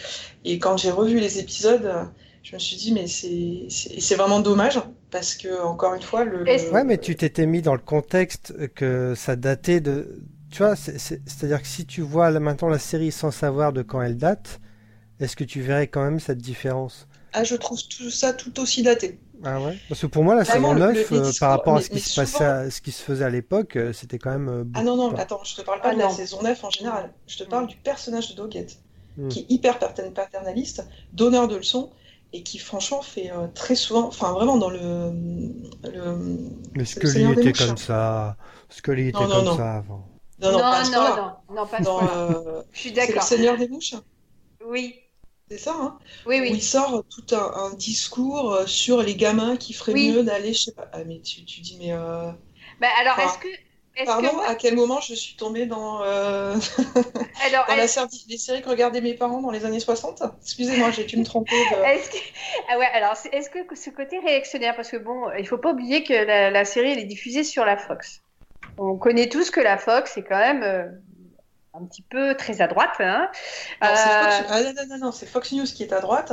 Et quand j'ai revu les épisodes, je me suis dit, mais c'est vraiment dommage parce que, encore une fois, le. Ouais, mais tu t'étais mis dans le contexte que ça datait de. Tu vois, c'est-à-dire que si tu vois maintenant la série sans savoir de quand elle date, est-ce que tu verrais quand même cette différence? Ah, je trouve tout ça tout aussi daté. Ah ouais Parce que pour moi, la saison 9, euh, par rapport à ce qui, se passait ce qui se faisait à l'époque, euh, c'était quand même. Euh, ah non, non, attends, je te parle pas ah de la saison 9 en général. Je te parle mm. du personnage de Doggett, mm. qui est hyper paternaliste, donneur de leçons, et qui franchement fait très souvent, enfin vraiment dans le. le Mais Scully était comme ça. Scully était comme ça avant. Non, non, non, non, non, pas dans, Je suis d'accord. C'est le Seigneur des Mouches Oui. C'est ça, hein Oui, oui. Où il sort tout un, discours euh, sur les gamins qui feraient mieux d'aller, je sais pas. Ah, mais tu, tu dis, mais. Euh... Bah, alors, est-ce que. Est Pardon, à quel moment je suis tombée dans, euh... alors, dans la série, les séries que regardaient mes parents dans les années 60 Excusez-moi, j'ai dû me tromper. De... Est-ce que... Ah ouais, alors est-ce que ce côté réactionnaire, parce que bon, il faut pas oublier que la, la, série elle est diffusée sur la Fox. On connaît tous que la Fox est quand même euh, un petit peu très à droite. Hein. Non, euh, ah, non, non, non, c'est Fox News qui est à droite.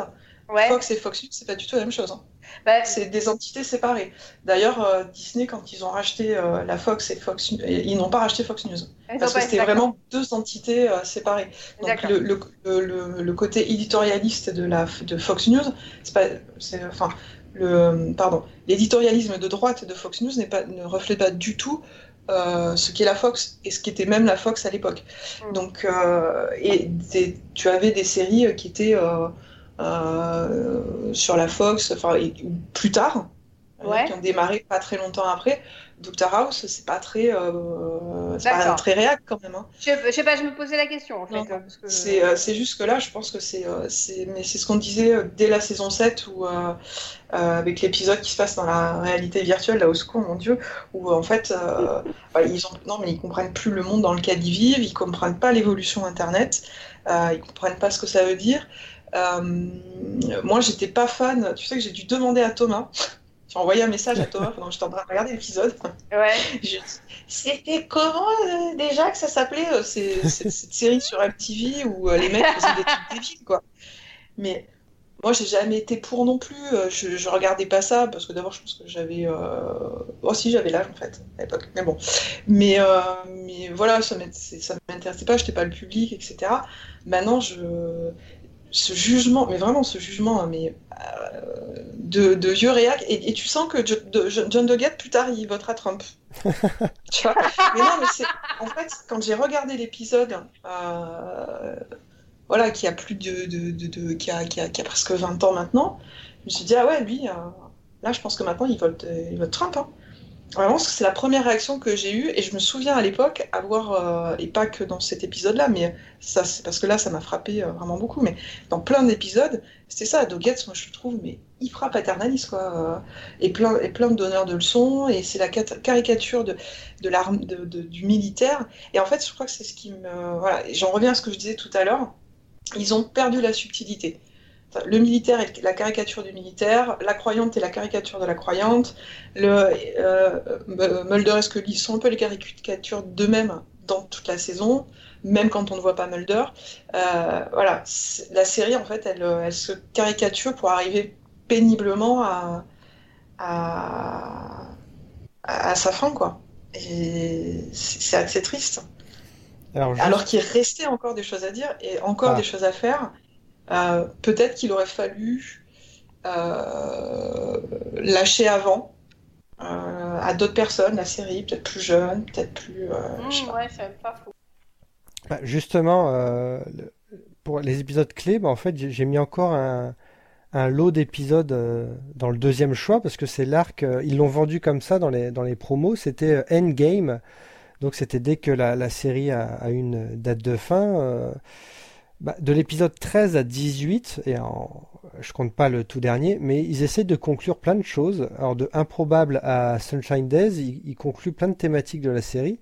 Fox et Fox News, c'est pas du tout la même chose. Hein. Bah, c'est des entités séparées. D'ailleurs, euh, Disney, quand ils ont racheté euh, la Fox et Fox News, ils n'ont pas racheté Fox News. parce que c'était vraiment deux entités séparées. Donc le, le, le, le, côté éditorialiste de, la, de Fox News, c'est pas. Enfin, le, pardon, l'éditorialisme de droite de Fox News pas, ne reflète pas du tout euh, ce qui est la Fox et ce qui était même la Fox à l'époque. Mm. Donc, euh, et tu avais des séries qui étaient euh, sur la Fox, enfin, plus tard, qui ont démarré pas très longtemps après. Doctor House, c'est pas très, euh, pas très réac quand même. Hein. Je, je, sais pas, je me posais la question en fait. Euh, c'est juste que là, je pense que c'est euh, mais c'est ce qu'on disait euh, dès la saison 7 où, avec l'épisode qui se passe dans la réalité virtuelle, là au secours, mon dieu, où en fait, bah, ils ont, non mais ils comprennent plus le monde dans lequel ils vivent, ils comprennent pas l'évolution Internet, ils comprennent pas ce que ça veut dire. moi, j'étais pas fan. Tu sais que j'ai dû demander à Thomas j'ai envoyé un message à Thomas pendant que j'étais en train de regarder l'épisode. Ouais. C'était comment euh, déjà que ça s'appelait euh, cette, série sur MTV où euh, les mecs faisaient des trucs débiles, quoi. Mais moi, j'ai jamais été pour non plus. Je, je regardais pas ça parce que d'abord, je pense que j'avais. Oh, si, j'avais l'âge en fait à l'époque. Mais bon. Mais, mais voilà, ça m'intéressait pas, j'étais pas le public, etc. Maintenant, je ce jugement, mais vraiment ce jugement, hein, mais euh, de, de, vieux réac, et, tu sens que John Doggett, plus tard, il votera Trump. tu vois? Mais non, mais c'est. En fait, quand j'ai regardé l'épisode, euh, voilà, qui a plus de. de, de qui, a, qui, a, qui, a, presque 20 ans maintenant, je me suis dit, ah ouais, lui, euh, là, je pense que maintenant, il vote, il vote Trump. Hein. Vraiment, c'est la première réaction que j'ai eue, et je me souviens à l'époque avoir, euh, et pas que dans cet épisode-là, mais ça, c'est parce que là, ça m'a frappé euh, vraiment beaucoup, mais dans plein d'épisodes, c'était ça, Doggett, moi je trouve, mais hyper paternaliste, quoi, euh, et, plein, et plein de donneurs de leçons, et c'est la caricature de, l'arme, du militaire, et en fait, je crois que c'est ce qui me. Voilà, j'en reviens à ce que je disais tout à l'heure, ils ont perdu la subtilité le militaire est la caricature du militaire, la croyante est la caricature de la croyante, le, euh, Mulder et Scully sont un peu les caricatures d'eux-mêmes dans toute la saison, même quand on ne voit pas Mulder? Euh, voilà, la série en fait, elle, se caricature pour arriver péniblement à, à, sa fin, quoi. Et c'est assez triste. Alors, qu'il restait encore des choses à dire et encore ah. des choses à faire. Euh, peut-être qu'il aurait fallu euh, lâcher avant euh, à d'autres personnes la série, peut-être plus jeune, peut-être plus. Mmh, ouais, c'est pas fou. Bah, justement, pour les épisodes clés, bah, en fait, j'ai mis encore un, lot d'épisodes dans le deuxième choix parce que c'est l'arc. ils l'ont vendu comme ça dans les, dans les promos. C'était Endgame. Donc c'était dès que la, la série a, a, une date de fin. Bah, de l'épisode 13 à 18, et en, je compte pas le tout dernier, mais ils essaient de conclure plein de choses. Alors de Improbable à Sunshine Days, ils, concluent plein de thématiques de la série.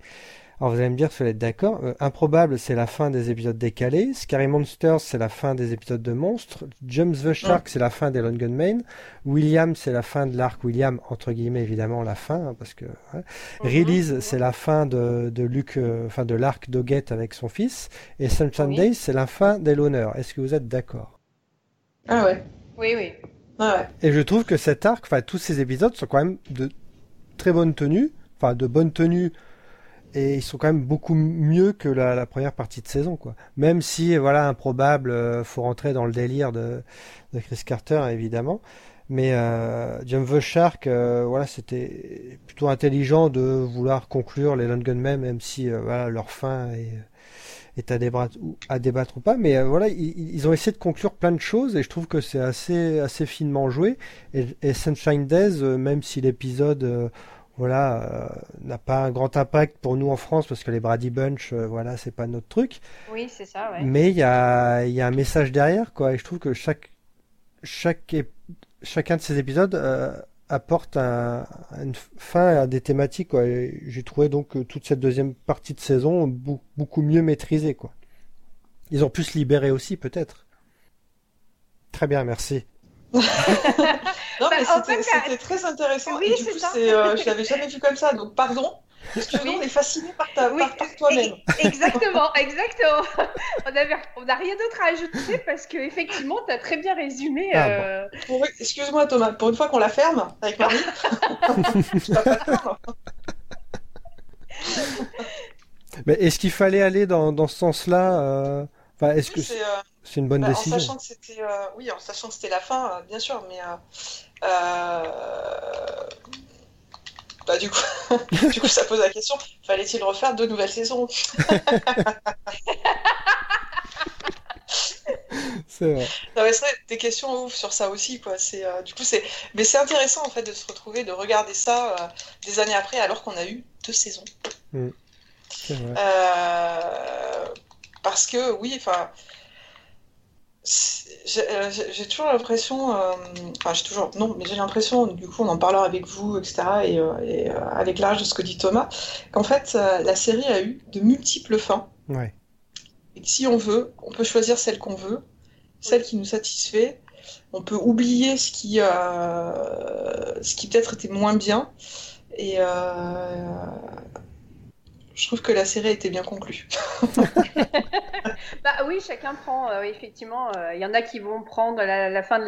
Alors vous allez me dire si vous êtes d'accord. Euh, Improbable, c'est la fin des épisodes décalés. Scary Monsters, c'est la fin des épisodes de monstres. James the Shark, c'est la fin des Gunmen. William, c'est la fin de l'arc William, entre guillemets évidemment la fin, hein, parce que. ouais. Release, c'est la fin de, de Luke, euh, enfin de l'arc Doggett avec son fils. Et Sunshine Oui. Days, c'est la fin des Loners. Est-ce que vous êtes d'accord? Ah ouais. Oui, oui. Ah ouais. Et je trouve que cet arc, enfin tous ces épisodes sont quand même de très bonne tenue, enfin de bonne tenue, et ils sont quand même beaucoup mieux que la, la première partie de saison, quoi. Même si, voilà, improbable, euh, faut rentrer dans le délire de, de Chris Carter, évidemment. Mais euh, Jump the Shark, euh, voilà, c'était plutôt intelligent de vouloir conclure les Lone Gunmen, même si euh, voilà, leur fin est, est à, débattre, ou, pas. Mais euh, voilà, ils, ils ont essayé de conclure plein de choses et je trouve que c'est assez, assez finement joué. Et, et Sunshine Days, euh, même si l'épisode voilà, euh, n'a pas un grand impact pour nous en France parce que les Brady Bunch, euh, voilà, c'est pas notre truc. Oui, c'est ça, ouais. Mais il y a, il y a un message derrière, quoi. Et je trouve que chaque, chaque, ép- chacun de ces épisodes euh, apporte un, une fin à des thématiques, quoi. Et j'ai trouvé donc toute cette deuxième partie de saison bou- beaucoup mieux maîtrisée, quoi. Ils ont pu se libérer aussi, peut-être. Très bien, merci. Non, Bah, mais en c'était très intéressant. Oui, et du c'est coup, euh, je l'avais jamais vu comme ça. Donc, pardon. Excuse-nous, Oui. on est fasciné par, ta, Oui, par, par toi-même. Exactement, exactement. On n'a rien d'autre à ajouter parce que effectivement, tu as très bien résumé. Ah, euh, Excuse-moi, Thomas. Pour une fois qu'on la ferme avec Marie. Mais est-ce qu'il fallait aller dans, dans ce sens-là euh, Enfin, est-ce que c'est, euh, une bonne bah, en décision? sachant que c'était, euh, oui, en sachant que c'était la fin, euh, bien sûr, mais bah, du coup, du coup, ça pose la question fallait-il refaire deux nouvelles saisons? C'est vrai. Non, mais c'est vrai, des questions ouf sur ça aussi, quoi. C'est, euh, du coup, c'est, mais c'est intéressant en fait de se retrouver, de regarder ça euh, des années après, alors qu'on a eu deux saisons. C'est vrai. Euh, parce que oui, enfin, j'ai euh, j'ai- toujours l'impression, euh, enfin j'ai toujours, non, mais j'ai l'impression, du coup on en parlera avec vous, etc., et, euh, et, euh, avec l'âge de ce que dit Thomas, qu'en fait la série a eu de multiples fins, Ouais. et que si on veut, on peut choisir celle qu'on veut, celle qui nous satisfait, on peut oublier ce qui, ce qui peut-être était moins bien, et je trouve que la série a été bien conclue. Bah oui, chacun prend, euh, effectivement, euh, il y en a qui vont prendre la, fin de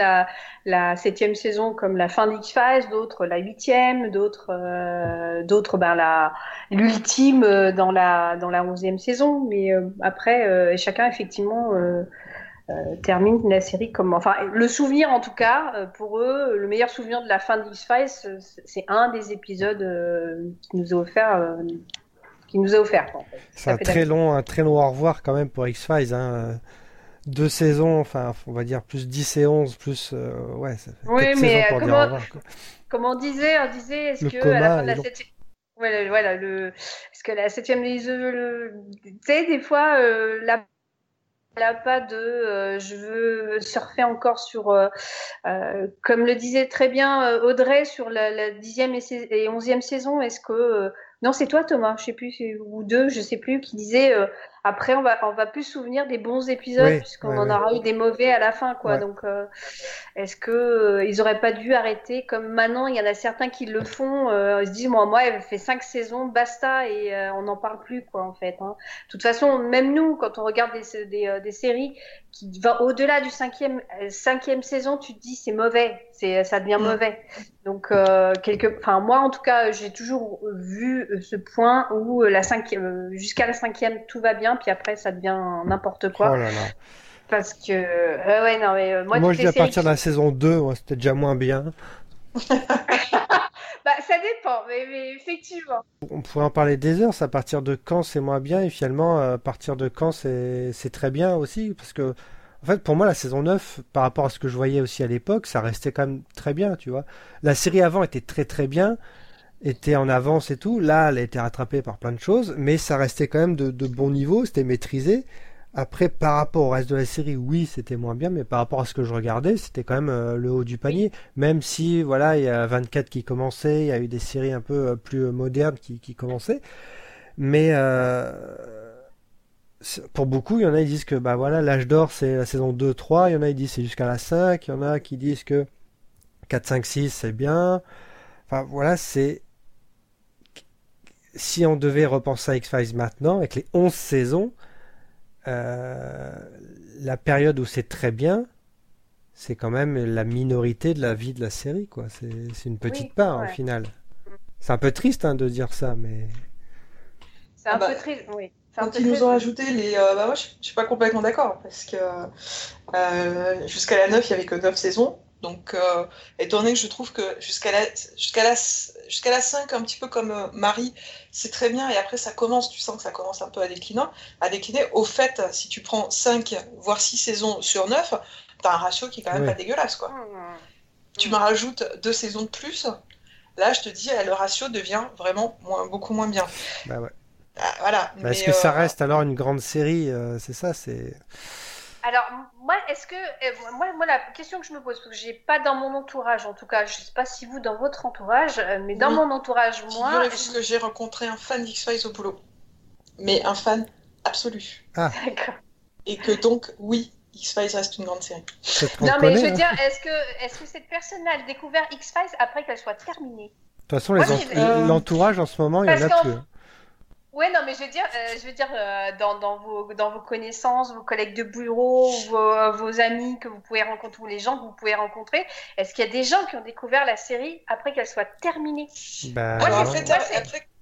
la, septième saison comme la fin d'X-Files, d'autres la huitième, d'autres euh, d'autres ben, la l'ultime dans la dans la onzième saison. Mais après, chacun effectivement termine la série comme, enfin, le souvenir en tout cas pour eux, le meilleur souvenir de la fin d'X-Files, c'est un des épisodes qui nous a offert. Qui nous a offert. quoi, en fait. C'est un très long, un très long au revoir quand même pour X-Files. Hein. Deux saisons, enfin, on va dire plus 10 et 11, plus. euh, ouais, ça fait Oui, mais, saisons euh, pour dire comment- au revoir. quoi. comme on disait, on disait, est-ce que à la fin de la est septième, voilà, voilà, le, est-ce que la septième, le- tu sais, des fois, euh, la elle a pas de euh, je veux surfer encore sur euh, euh, comme le disait très bien euh, Audrey sur la, la dixième et, et onzième saison est-ce que euh, non c'est toi Thomas. Je sais plus ou deux je sais plus qui disait euh, après on va on va plus se souvenir des bons épisodes Oui, puisqu'on ouais, en ouais. aura eu des mauvais à la fin quoi Ouais. donc euh, est-ce que euh, ils auraient pas dû arrêter? Comme maintenant il y en a certains qui le font euh, ils se disent moi moi elle fait cinq saisons basta et euh, on n'en parle plus quoi en fait hein. de toute façon même nous quand on regarde des, des, des séries qui vont au-delà du cinquième cinquième saison tu te dis c'est mauvais c'est ça devient Mm. mauvais donc euh, quelque enfin moi en tout cas j'ai toujours vu ce point où la cinquième jusqu'à la cinquième tout va bien puis après ça devient n'importe quoi Oh là là. parce que euh, ouais non mais euh, moi, Moi, je dis à partir de la saison 2, ouais, c'était déjà moins bien. Bah, ça dépend, mais, mais effectivement. On pourrait en parler des heures, c'est à partir de quand c'est moins bien, et finalement, à partir de quand c'est très bien aussi, parce que, en fait, pour moi, la saison 9, par rapport à ce que je voyais aussi à l'époque, ça restait quand même très bien, tu vois. La série avant était très très bien, était en avance et tout, là, elle a été rattrapée par plein de choses, mais ça restait quand même de, de bon niveau, c'était maîtrisé. Après, par rapport au reste de la série, oui, c'était moins bien, mais par rapport à ce que je regardais, c'était quand même euh, le haut du panier. Même si, voilà, il y a 24 qui commençaient, il y a eu des séries un peu euh, plus euh, modernes qui, qui commençaient. Mais euh, pour beaucoup, il y en a qui disent que bah voilà, l'âge d'or c'est la saison 2, 3, il y en a qui disent c'est jusqu'à la 5, il y en a qui disent que 4, 5, 6 c'est bien. Enfin voilà, c'est. Si on devait repenser à X-Files maintenant, avec les 11 saisons, euh, la période où c'est très bien, c'est quand même la minorité de la vie de la série, quoi. C'est une petite part, au final. C'est un peu triste hein, de dire ça, mais. C'est un ah peu bah, triste, oui. Quand ils nous ont ajouté les. Euh, bah moi, je, suis pas complètement d'accord, parce que euh, jusqu'à la 9, il y avait que 9 saisons. Donc, euh, étant donné que je trouve que jusqu'à la, jusqu'à la, jusqu'à la 5, un petit peu comme euh, Marie, c'est très bien, et après ça commence, tu sens que ça commence un peu à décliner. À décliner. Au fait, si tu prends 5, voire 6 saisons sur 9, tu as un ratio qui est quand même pas dégueulasse. Quoi. Mmh. Tu me rajoutes 2 saisons de plus, là je te dis, le ratio devient vraiment moins, beaucoup moins bien. Bah ouais. Ah, voilà. Bah, est-ce que ça euh, reste alors une grande série C'est ça, c'est. Alors, moi, est-ce que. Euh, moi, moi, la question que je me pose, parce que j'ai pas dans mon entourage, en tout cas, je sais pas si vous, dans votre entourage, euh, mais dans mon entourage, moi. Je... que j'ai rencontré un fan d'X-Files au boulot. Mais un fan absolu. Ah. D'accord. Et que donc, oui, X-Files reste une grande série. Non, mais je veux hein. dire, est-ce que, est que cette personne a découvert X-Files après qu'elle soit terminée? De toute façon, l'entourage en ce moment, il y en a plus. Ouais, non, mais je veux dire, euh, je veux dire euh, dans, dans, vos, dans vos connaissances, vos collègues de bureau, vos, vos amis que vous pouvez rencontrer, ou les gens que vous pouvez rencontrer, est-ce qu'il y a des gens qui ont découvert la série après qu'elle soit terminée? Bah, après,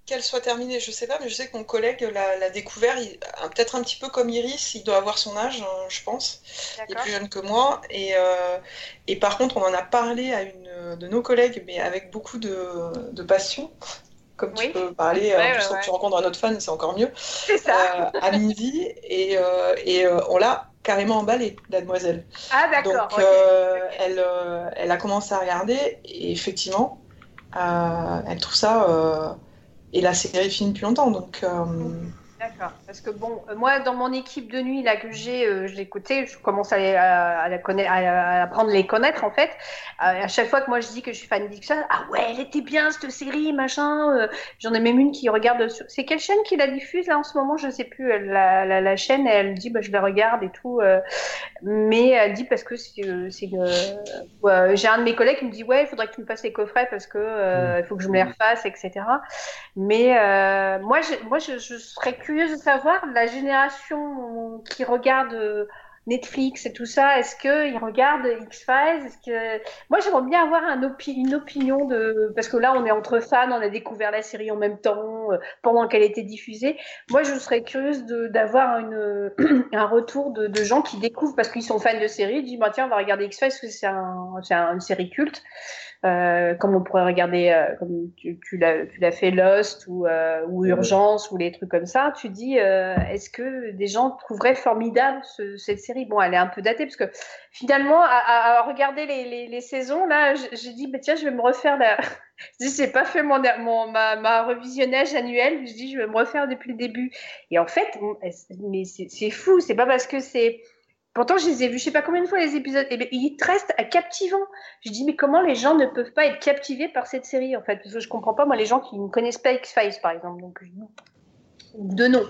qu'elle soit terminée, je sais pas, mais je sais que mon collègue l'a découvert, peut-être un petit peu comme Iris, il doit avoir son âge, hein, je pense. Il est plus jeune que moi. Et, euh, et par contre, on en a parlé à une de nos collègues, mais avec beaucoup de, de passion comme tu peux parler, en plus, quand tu rencontres un autre fan, c'est encore mieux. C'est ça. Euh, à midi, et, euh, et euh, on l'a carrément emballé, la demoiselle. Ah, d'accord. Donc, Elle, elle a commencé à regarder, et effectivement, elle trouve ça. et la série finit depuis longtemps, donc. D'accord. Parce que bon, euh, moi, dans mon équipe de nuit là que j'ai, euh, je l'écoutais, je commence à, à, la connaître, à, apprendre à les connaître en fait. Euh, à chaque fois que moi je dis que je suis fan d'Ixon, ah ouais, elle était bien cette série, machin. J'en ai même une qui regarde. Sur... C'est quelle chaîne qui la diffuse là en ce moment? Je sais plus. la, la, la, chaîne, elle dit, bah je la regarde et tout. mais elle dit parce que c'est, j'ai un de mes collègues qui me dit ouais, il faudrait que tu me fasses les coffrets parce que mm. il faut que je me les refasse, etc. Mais moi, je, moi, je, je serais curieuse de savoir, la génération qui regarde euh, Netflix et tout ça, est-ce qu'ils regardent X-Files? Moi, j'aimerais bien avoir un une opinion de... Parce que là, on est entre fans, on a découvert la série en même temps, euh, pendant qu'elle était diffusée. Moi, je serais curieuse d'avoir un retour de, gens qui découvrent, parce qu'ils sont fans de série, disent, bah, tiens, on va regarder X-Files parce que c'est un, une série culte. Euh, comme on pourrait regarder, euh, comme tu, tu l'as fait Lost ou, euh, ou Urgence ou les trucs comme ça, tu dis est-ce que des gens trouveraient formidable ce, cette série? Bon, elle est un peu datée parce que finalement, à, à regarder les, les, les, saisons, là, j'ai dit bah, tiens, je vais me refaire la. je dis j'ai pas fait mon, mon ma, ma, revisionnage annuel, je dis je vais me refaire depuis le début. Et en fait, mais c'est fou, c'est pas parce que c'est Pourtant, je les ai vus, je sais pas combien de fois les épisodes. Et ils restent captivants. Je dis, mais comment les gens ne peuvent pas être captivés par cette série, en fait? Parce que je comprends pas, moi, les gens qui ne connaissent pas X-Files, par exemple. Donc, de nom.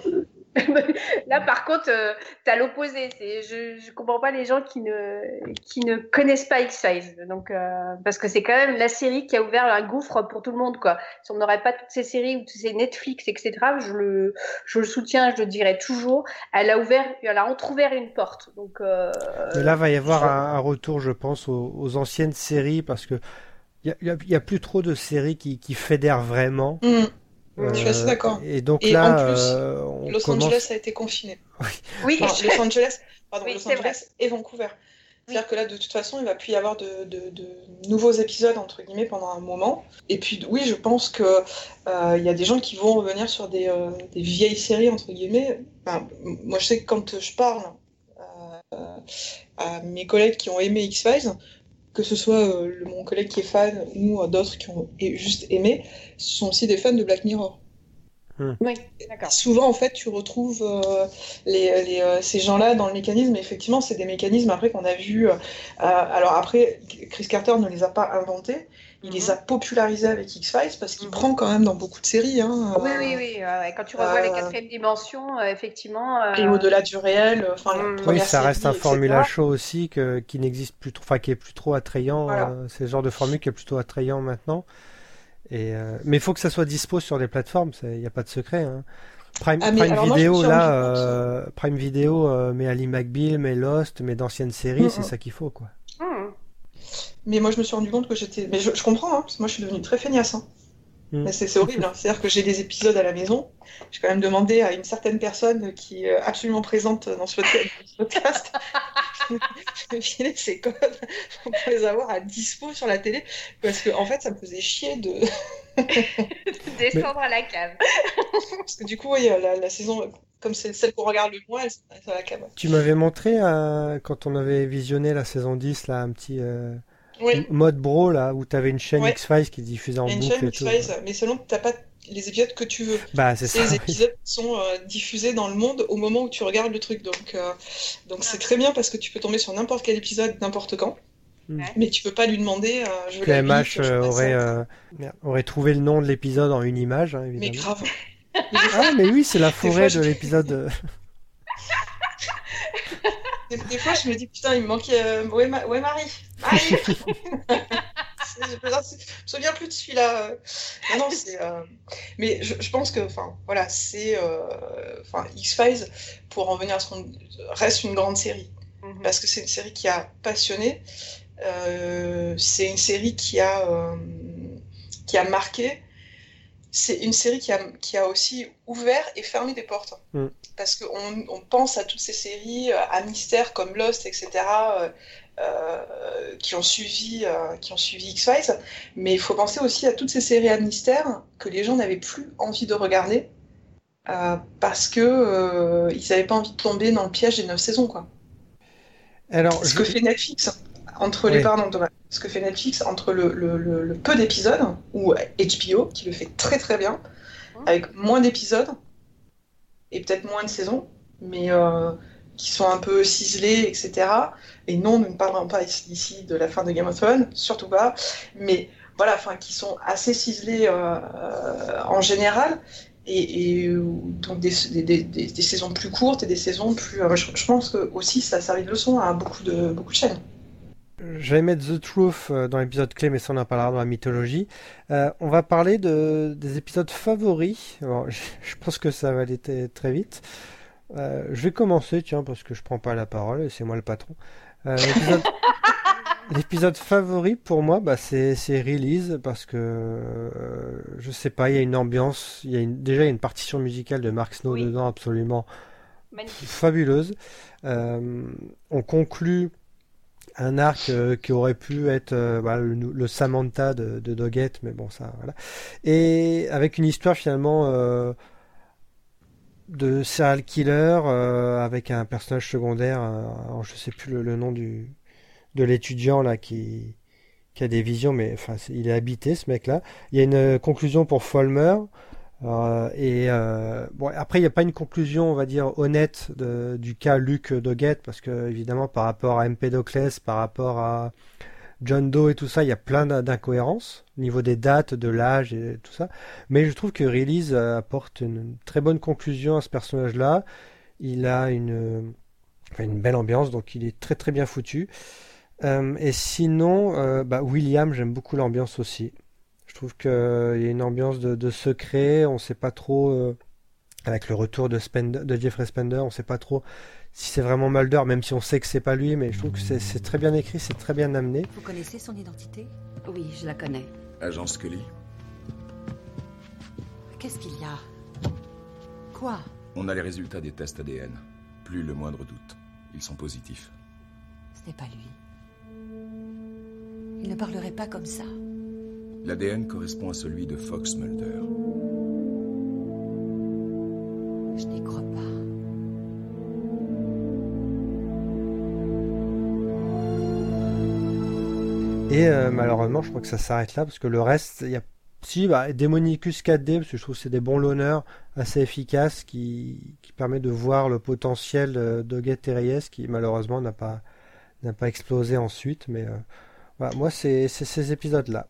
Là, par contre, euh, tu as l'opposé. Je ne comprends pas les gens qui ne, qui ne connaissent pas X-Files. Donc, euh, parce que c'est quand même la série qui a ouvert un gouffre pour tout le monde. Quoi. Si on n'aurait pas toutes ces séries ou toutes ces Netflix, etc., je le, je le soutiens, je le dirais toujours. Elle a ouvert, elle a entrouvert une porte. Donc, euh, Mais là, va y avoir un, retour, je pense, aux, anciennes séries parce que il n'y a, y a, plus trop de séries qui, qui fédèrent vraiment. Mm. Je suis assez d'accord. Et donc là, en plus, euh, Los Angeles a été confiné. Oui. Los Angeles, pardon, Los Angeles et Vancouver. C'est-à-dire que là, de toute façon, il va plus y avoir de, de, nouveaux épisodes, entre guillemets, pendant un moment. Et puis, oui, je pense qu'il euh, il y a des gens qui vont revenir sur des, euh, des vieilles séries, entre guillemets. moi, je sais que quand je parle à mes collègues qui ont aimé X-Files, que ce soit euh, mon collègue qui est fan ou euh, d'autres qui ont juste aimé, ce sont aussi des fans de Black Mirror. Oui, d'accord. Souvent, en fait, tu retrouves euh, les, les, euh, ces gens-là dans le mécanisme. Effectivement, c'est des mécanismes après qu'on a vu. euh, alors après, Chris Carter ne les a pas inventés. Il les a popularisés avec X-Files parce qu'il Mhm. prend quand même dans beaucoup de séries. Hein, Oui, euh, oui, oui. Quand tu revois les Euh, quatrièmes dimensions, euh, effectivement. euh, Et au-delà du réel, euh, la Mm. Oui, ça reste un formula show aussi que, qui n'existe plus trop, enfin qui est plus trop attrayant. Voilà. euh, c'est le genre de formule qui est plutôt attrayant maintenant. Et, euh, mais il faut que ça soit dispo sur les plateformes, il n'y a pas de secret. hein. Prime, Ah, mais Prime alors moi, je me Video, là, euh, Prime Video euh, met Ali McBeal, met Lost, met d'anciennes séries, Mm, c'est mm. ça qu'il faut, quoi. Mais moi, je me suis rendu compte que j'étais. Mais je, je comprends, hein, parce que moi, je suis devenue très feignasse. hein. Mm. C'est horrible. hein. C'est-à-dire que j'ai des épisodes à la maison. J'ai quand même demandé à une certaine personne qui est absolument présente dans ce podcast de filer ses codes pour les avoir à dispo sur la télé. Parce que, en fait, ça me faisait chier de. Descendre à la cave. Parce que du coup, oui, la, la saison, comme c'est celle qu'on regarde le moins, elle s'arrête à la cave. Tu m'avais montré, euh, quand on avait visionné la saison 10, là, un petit euh, Oui, mode bro, là, où tu avais une chaîne Ouais. X-Files qui diffusait en boucle chaîne et tout. X-Files, mais selon t'as pas les épisodes que tu veux. Bah, c'est les épisodes sont euh, diffusés dans le monde au moment où tu regardes le truc. Donc, euh, donc c'est très bien parce que tu peux tomber sur n'importe quel épisode n'importe quand. Mm. Mais tu peux pas lui demander. euh, je Que la MH euh, aurait, euh, trouvé le nom de l'épisode en une image, hein, Mais évidemment. grave. Ah, mais oui, c'est la fois, forêt je- de l'épisode. Des, des fois, je me dis putain, il me manquait. euh, Ouais, Ma- ouais, Marie. Marie C'est- je me souviens plus de celui-là. Non, non, c'est. euh, Mais je, je pense que, enfin, voilà, c'est. euh, Enfin, X-Files, pour en venir à ce qu'on. reste une grande série. Mhm. parce que c'est une série qui a passionné. Euh, c'est une série qui a, euh, qui a marqué. C'est une série qui a, qui a aussi ouvert et fermé des portes. Mm. Parce qu'on on pense à toutes ces séries, euh, à mystère comme Lost, etc., euh, euh, qui ont suivi, euh, qui ont suivi X-Files. Mais il faut penser aussi à toutes ces séries à mystère que les gens n'avaient plus envie de regarder. euh, parce que ils n'avaient pas envie de tomber dans le piège des neuf saisons, quoi. Alors, Ce je- que fait Netflix entre Oui. les pardon Thomas, ce que fait Netflix entre le, le- le- le peu d'épisodes ou HBO qui le fait très très bien avec moins d'épisodes et peut-être moins de saisons mais euh, qui sont un peu ciselés etc et non nous ne parlerons pas ici de la fin de Game of Thrones surtout pas mais voilà enfin qui sont assez ciselés euh, euh, en général et, et, donc des, des, des- des- des saisons plus courtes et des saisons plus. euh, je, je pense que aussi ça a servi de leçon à beaucoup de, beaucoup de chaînes. J'allais mettre The Truth euh, dans l'épisode clé, mais ça on en parlera dans la mythologie. Euh, on va parler de, des épisodes favoris. Bon, je, je pense que ça va aller très vite. Euh, je vais commencer, tiens, parce que je prends pas la parole et c'est moi le patron. Euh, l'épisode- favori pour moi, bah, c'est Release parce que euh, je sais pas, il y a une ambiance, il y a une, déjà il y a une partition musicale de Mark Snow Oui. dedans absolument Magnifique. fabuleuse. On conclut un arc euh, qui aurait pu être euh, bah, le, Samantha de, de Doggett, mais bon, ça, voilà. Et avec une histoire finalement euh, de serial killer avec un personnage secondaire, alors, je sais plus le, nom du de l'étudiant là qui qui a des visions, mais enfin, il est habité ce mec-là. Il y a une conclusion pour Folmer. Euh, et euh, bon, après, il n'y a pas une conclusion, on va dire, honnête du cas Luc Doggett, parce que évidemment, par rapport à Empédoclès, par rapport à John Doe et tout ça, il y a plein d'in- d'incohérences au niveau des dates, de l'âge et tout ça. Mais je trouve que Release euh, apporte une très bonne conclusion à ce personnage-là. Il a une, une belle ambiance, donc il est très très bien foutu. Et sinon, bah, William, j'aime beaucoup l'ambiance aussi. Je trouve qu'il y a une ambiance de, de secret, on sait pas trop, euh, avec le retour de, Spender, de Jeffrey Spender, on sait pas trop si c'est vraiment Mulder, même si on sait que c'est pas lui, mais je trouve que c'est c'est très bien écrit, c'est très bien amené. Vous connaissez son identité? Oui, je la connais. Agent Scully, Qu'est-ce qu'il y a? Quoi? On a les résultats des tests ADN. Plus le moindre doute. Ils sont positifs. Ce n'est pas lui. Il ne parlerait pas comme ça. L'ADN correspond à celui de Fox Mulder. Je n'y crois pas. Et euh, malheureusement, je crois que ça s'arrête là, parce que le reste, il y a si, bah, Demonicus 4D, parce que je trouve que c'est des bons loners assez efficaces qui, qui permet de voir le potentiel de Get Reyes qui malheureusement n'a pas, n'a pas explosé ensuite. Mais euh, voilà, moi, c'est c'est ces épisodes-là.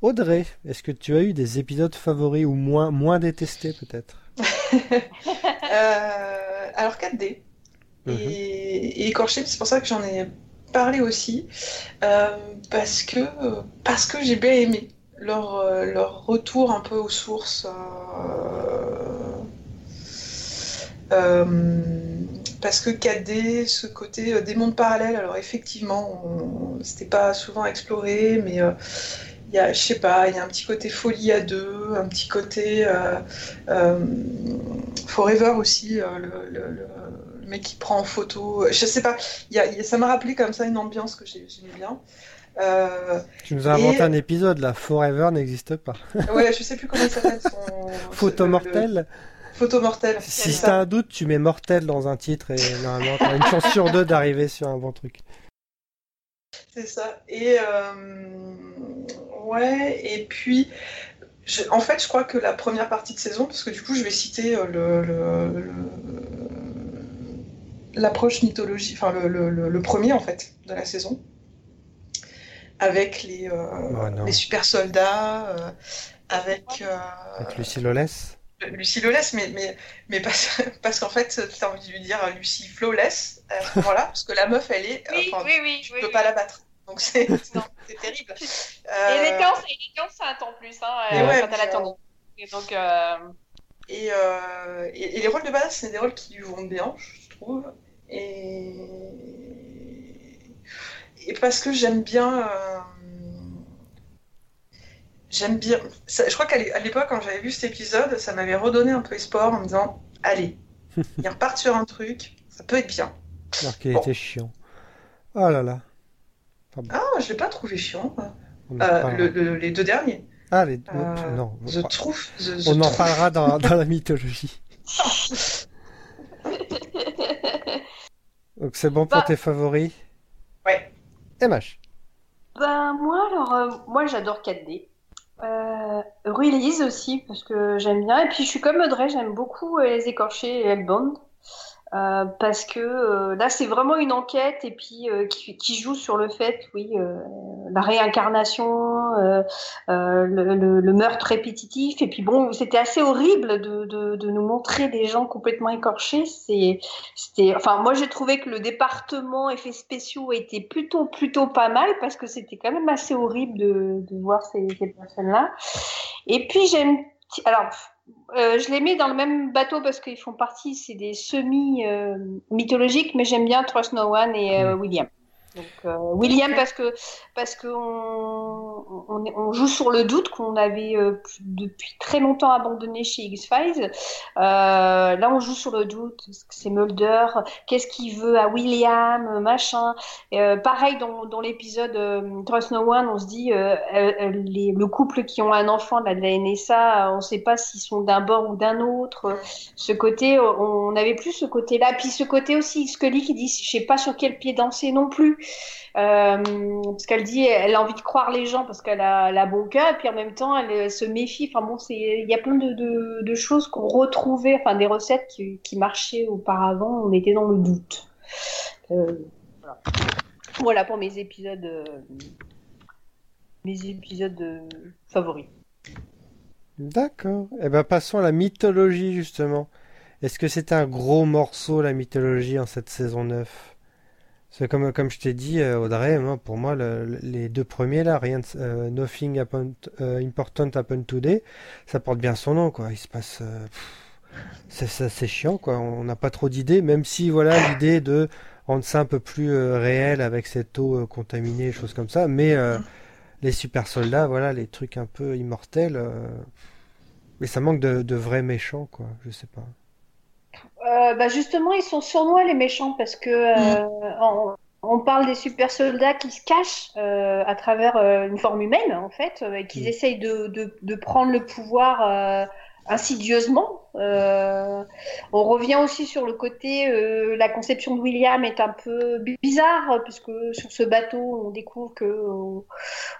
Audrey, est-ce que tu as eu des épisodes favoris ou moins, moins détestés peut-être? Euh, alors 4D. Mhm. Et, et écorché, c'est pour ça que j'en ai parlé aussi. euh, parce que, parce que j'ai bien aimé leur, euh, leur retour un peu aux sources. euh, parce que 4D, ce côté des mondes parallèles, alors effectivement, c'était pas souvent exploré, mais il y a, je sais pas, il y a un petit côté folie à deux, un petit côté euh, euh, Forever aussi, euh, le, le- le- mec qui prend en photo, je sais pas, y a- y a- ça m'a rappelé comme ça une ambiance que j'ai- j'aimais bien. Euh, Tu nous as inventé Et- un épisode là, Forever n'existe pas. ouais, je sais plus comment il s'appelle son. Photo le- mortel le- Photo mortel. Si t'as ça. un doute, tu mets mortel dans un titre et normalement t'as une chance sur deux d'arriver sur un bon truc. C'est ça. Et euh, ouais, et puis je- en fait, je crois que la première partie de saison, parce que du coup, je vais citer euh, le, l'approche mythologie, enfin le, le- le- le premier en fait de la saison, avec les, euh, Oh les super soldats, euh, avec euh, Avec Lucie Lawless. Lucie Lawless, mais, mais, mais parce, parce qu'en fait, tu as envie de lui dire Lucie Flawless à ce moment-là, parce que la meuf, elle est. Oui, enfin, oui, oui. tu oui, peux oui. pas la battre. Donc c'est terrible. Et Euh, elle était enceinte en plus, hein, euh, ouais, quand elle a puis, tourné. Et donc, euh, Et, euh, et, et les rôles de base, c'est des rôles qui lui vont bien, je trouve. Et, et parce que j'aime bien. J'aime bien. ça- je crois qu'à l'époque, quand j'avais vu cet épisode, ça m'avait redonné un peu espoir en me disant Allez, ils repartent sur un truc, ça peut être bien. Alors qu'il Bon. était chiant. Oh là là. Ah, je l'ai pas trouvé chiant. Euh, reparlera. le- le- les deux derniers. Ah, les deux. Euh, non. Je trouve. On en parlera dans, dans la mythologie. Donc c'est bon pour Bah. tes favoris? Ouais. MH. Ben moi alors euh, moi j'adore 4D. Euh, Release aussi parce que j'aime bien. Et puis je suis comme Audrey j'aime beaucoup euh, les écorchés et Hellbound euh, parce que euh, là c'est vraiment une enquête et puis euh, qui, qui joue sur le fait oui euh, la réincarnation euh, le, le- le meurtre répétitif. Et puis bon c'était assez horrible de, de, de nous montrer des gens complètement écorchés. C'était enfin moi j'ai trouvé que le département effets spéciaux était plutôt plutôt pas mal parce que c'était quand même assez horrible de, de voir ces, ces personnes là et puis j'aime alors euh, je les mets dans le même bateau parce qu'ils font partie c'est des semi euh, mythologiques mais j'aime bien Trust No One et euh, William donc euh, William parce que parce que on, on, on joue sur le doute qu'on avait euh, depuis très longtemps abandonné chez X Files. Euh, là, on joue sur le doute. C'est Mulder? Qu'est-ce qu'il veut à William? Machin. Euh, pareil dans, dans l'épisode euh, Trust No One, on se dit euh, les, le couple qui ont un enfant de la NSA, on ne sait pas s'ils sont d'un bord ou d'un autre. Ce côté, on avait plus ce côté-là. Puis ce côté aussi, Scully qui dit, je sais pas sur quel pied danser non plus. Euh, parce qu'elle dit, elle a envie de croire les gens parce qu'elle a, elle a bon cœur, et puis en même temps, elle, euh, se méfie. Enfin bon, c'est, il y a plein de, choses qu'on retrouvait, enfin des recettes qui, marchaient auparavant. On était dans le doute. Euh, voilà. Pour mes épisodes, favoris. D'accord. Eh ben passons à la mythologie justement. Est-ce que c'était un gros morceau la mythologie en cette saison 9 C'est comme comme je t'ai dit euh, Audrey, pour moi le- le- les deux premiers là, rien euh, Nothing happened, euh, important happened today, ça porte bien son nom quoi. Il se passe euh, c'est chiant quoi. On n'a pas trop d'idées, même si voilà l'idée de rendre ça un peu plus réel avec cette eau contaminée, choses comme ça, mais euh, les super soldats, voilà, les trucs un peu immortels. Mais ça manque de, de vrais méchants, quoi. Je sais pas. Euh, bah justement, ils sont sournois les méchants parce que euh, on, on parle des super soldats qui se cachent euh, à travers euh, une forme humaine en fait, euh, et qu'ils essayent de, de, de prendre le pouvoir euh, insidieusement Euh, on revient aussi sur le côté, euh, la conception de William est un peu bizarre puisque sur ce bateau, on découvre que on,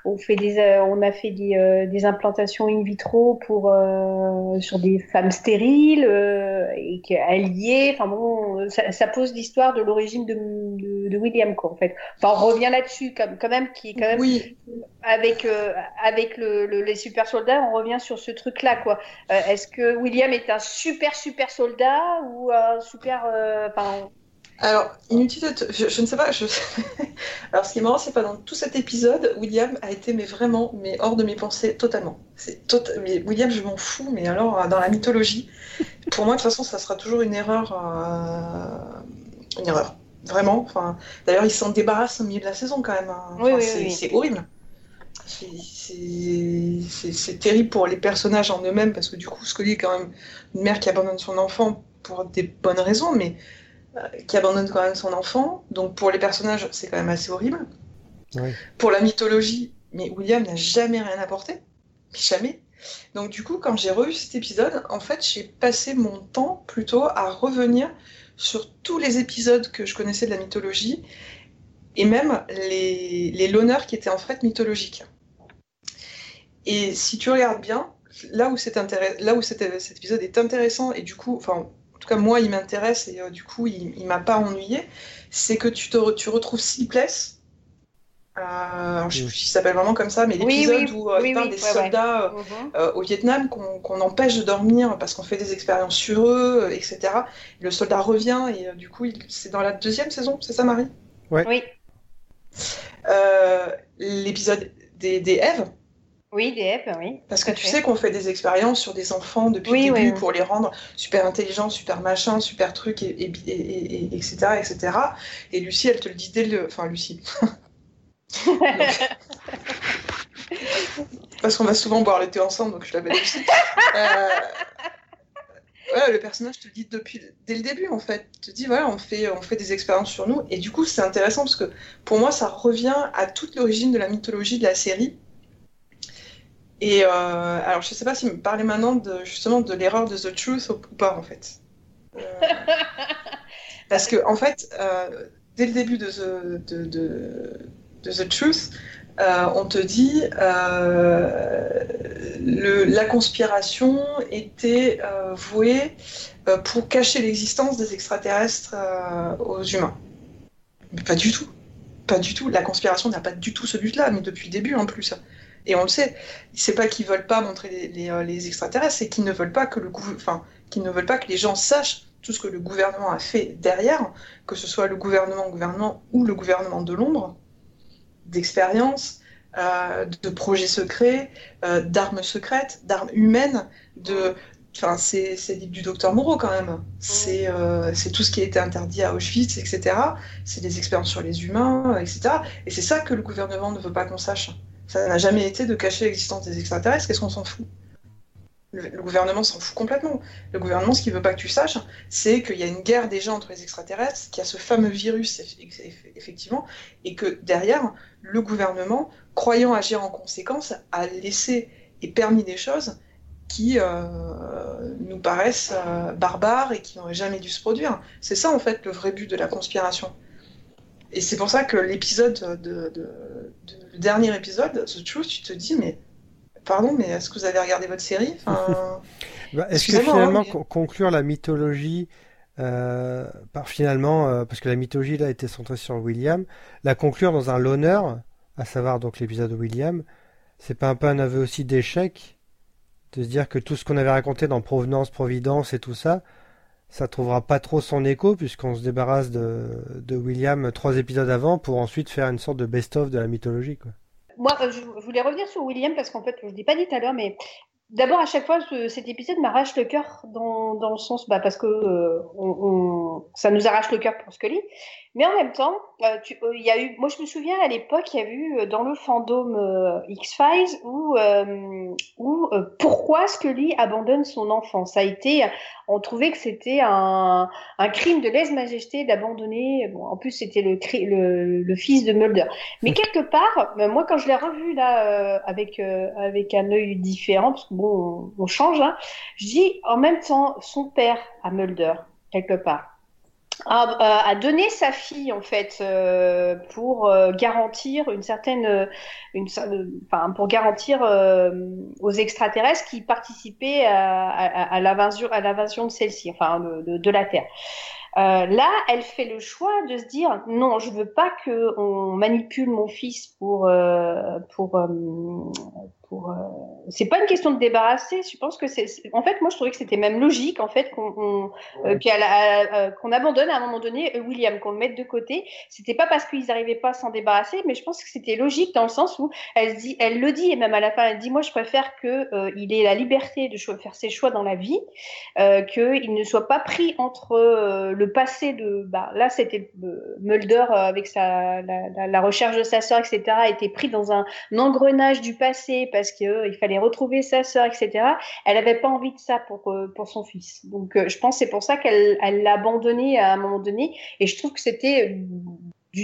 on fait des, euh, on a fait des, euh, des implantations in vitro pour euh, sur des femmes stériles euh, et est. Enfin bon, ça, ça pose l'histoire de l'origine de, de, de William quoi en fait. Enfin, on revient là-dessus quand, quand même qui est quand même Oui, avec euh, avec le, le- les super soldats, on revient sur ce truc-là, quoi. Est-ce que William est un super super soldat ou un super, euh, Alors, inutile de je, je ne sais pas. Je... Alors, ce qui est marrant, c'est pas dans tout cet épisode, William a été mais vraiment mais hors de mes pensées totalement. C'est tot... mais William, je m'en fous. Mais alors, euh, dans la mythologie, pour moi, de toute façon, ça sera toujours une erreur. euh, Une erreur. Vraiment. Enfin, d'ailleurs, il s'en débarrasse au milieu de la saison quand même. hein. Oui, Enfin, oui, c'est oui. c'est horrible. C'est- terrible pour les personnages en eux-mêmes parce que du coup, Scully est quand même une mère qui abandonne son enfant pour des bonnes raisons, mais euh, qui abandonne quand même son enfant. Donc pour les personnages, c'est quand même assez horrible. Oui. Pour la mythologie, mais William n'a jamais rien apporté. Mais jamais. Donc du coup, quand j'ai revu cet épisode, en fait, j'ai passé mon temps plutôt à revenir sur tous les épisodes que je connaissais de la mythologie et même les, les loners qui étaient en fait mythologiques. Et si tu regardes bien, là où, là cet, cet épisode est intéressant, et du coup, enfin, en tout cas, moi, il m'intéresse, et euh, du coup, il, il m'a pas ennuyé, c'est que tu, te, re- tu retrouves Sleepless. Euh, je sais plus s'il s'appelle vraiment comme ça, mais l'épisode oui, où euh, oui, il parle oui, des ouais, soldats euh, euh, au Vietnam qu'on qu'on empêche de dormir parce qu'on fait des expériences sur eux, etc. Le soldat revient et euh, du coup, il- c'est dans la deuxième saison, c'est ça, Marie? Oui, Euh, L'épisode des, des Èves, oui, DF, oui. parce que tu fait. sais qu'on fait des expériences sur des enfants depuis Oui, le début oui, oui. pour les rendre super intelligents, super machin, super trucs, et, et, et- et- et- etc., etc. Et Lucie, elle te le dit dès le... Enfin, Lucie. Parce qu'on va souvent boire le thé ensemble, donc je l'appelle Lucie. Euh, Voilà, le personnage te le dit depuis dès le début en fait. Il te dit voilà, on fait on fait des expériences sur nous et du coup c'est intéressant parce que pour moi ça revient à toute l'origine de la mythologie de la série. Et euh, alors je sais pas si me parler maintenant de justement de l'erreur de The Truth ou pas en fait. Euh, parce que en fait euh, dès le début de The, de, de- de The Truth, euh, on te dit euh, le- la conspiration était euh, vouée pour cacher l'existence des extraterrestres aux humains. Mais pas du tout. Pas du tout. La conspiration n'a pas du tout ce but-là, mais depuis le début en plus. Et on le sait. C'est pas qu'ils veulent pas montrer les, les, euh, les extraterrestres, c'est qu'ils ne veulent pas que le enfin, qu'ils ne veulent pas que les gens sachent tout ce que le gouvernement a fait derrière, que ce soit le gouvernement gouvernement ou le gouvernement de l'ombre, d'expérience, euh, de projets secrets, euh, d'armes secrètes, d'armes humaines, de. Enfin, c'est du docteur Moreau quand même. C'est euh, tout ce qui a été interdit à Auschwitz, etc. C'est des expériences sur les humains, etc. Et c'est ça que le gouvernement ne veut pas qu'on sache. Ça n'a jamais été de cacher l'existence des extraterrestres. Qu'est-ce qu'on s'en fout? Le, gouvernement s'en fout complètement. Le gouvernement, ce qu'il veut pas que tu saches, c'est qu'il y a une guerre déjà entre les extraterrestres, qu'il y a ce fameux virus, eff- eff- effectivement, et que derrière, le gouvernement, croyant agir en conséquence, a laissé et permis des choses qui euh, nous paraissent euh, barbares et qui n'auraient jamais dû se produire. C'est ça, en fait, le vrai but de la conspiration. Et c'est pour ça que l'épisode de, de- de- le dernier épisode, The Truth, tu te dis, mais pardon, mais est-ce que vous avez regardé votre série? Enfin, Bah, Est-ce que finalement hein, mais- con- conclure la mythologie euh, par finalement euh, parce que la mythologie là était centrée sur William, la conclure dans un loner, à savoir donc l'épisode de William, c'est pas un peu un aveu aussi d'échec de se dire que tout ce qu'on avait raconté dans Provenance, Providence et tout ça, ça trouvera pas trop son écho puisqu'on se débarrasse de, de William trois épisodes avant pour ensuite faire une sorte de best-of de la mythologie. Moi, euh, je, voulais revenir sur William parce qu'en fait, je ne l'ai pas dit tout à l'heure, mais d'abord, à chaque fois, ce- cet épisode m'arrache le cœur dans, dans le sens, bah, parce que euh, ça nous arrache le cœur pour Scully, Mais en même temps, euh, tu, euh, y a eu, moi je me souviens à l'époque, il y a eu euh, dans le fandom euh, X-Files où, euh, où euh, pourquoi Scully abandonne son enfant? Ça a été, on trouvait que c'était un, un crime de lèse-majesté d'abandonner. Bon, en plus c'était le, le, le fils de Mulder. Mais quelque part, moi quand je l'ai revu là euh, avec euh, avec un œil différent, parce que bon, on, on change, hein, je dis en même temps son père à Mulder quelque part a, a donné sa fille en fait euh, pour euh, garantir une certaine, euh, une, euh, enfin pour garantir euh, aux extraterrestres qui participaient à, à, à l'invasion, à l'invasion de celle-ci, enfin de, de, de la Terre. Euh, là, elle fait le choix de se dire non, je veux pas que on manipule mon fils pour euh, pour euh, pour. euh, C'est pas une question de débarrasser. Je pense que c'est. En fait, moi, je trouvais que c'était même logique en fait qu'on on- euh, euh, qu'on abandonne à un moment donné euh, William, qu'on le mette de côté. C'était pas parce qu'ils n'arrivaient pas à s'en débarrasser, mais je pense que c'était logique dans le sens où elle se dit, elle le dit et même à la fin, elle dit moi, je préfère que euh, il ait la liberté de faire ses choix dans la vie, qu'il ne soit pas pris entre le passé de, bah, là c'était Mulder avec sa, la, la- la recherche de sa sœur, etc., était pris dans un, engrenage du passé parce que euh, fallait retrouver sa sœur, etc. Elle n'avait pas envie de ça pour euh, pour son fils. Donc euh, je pense que c'est pour ça qu'elle elle l'a abandonné à un moment donné, et je trouve que c'était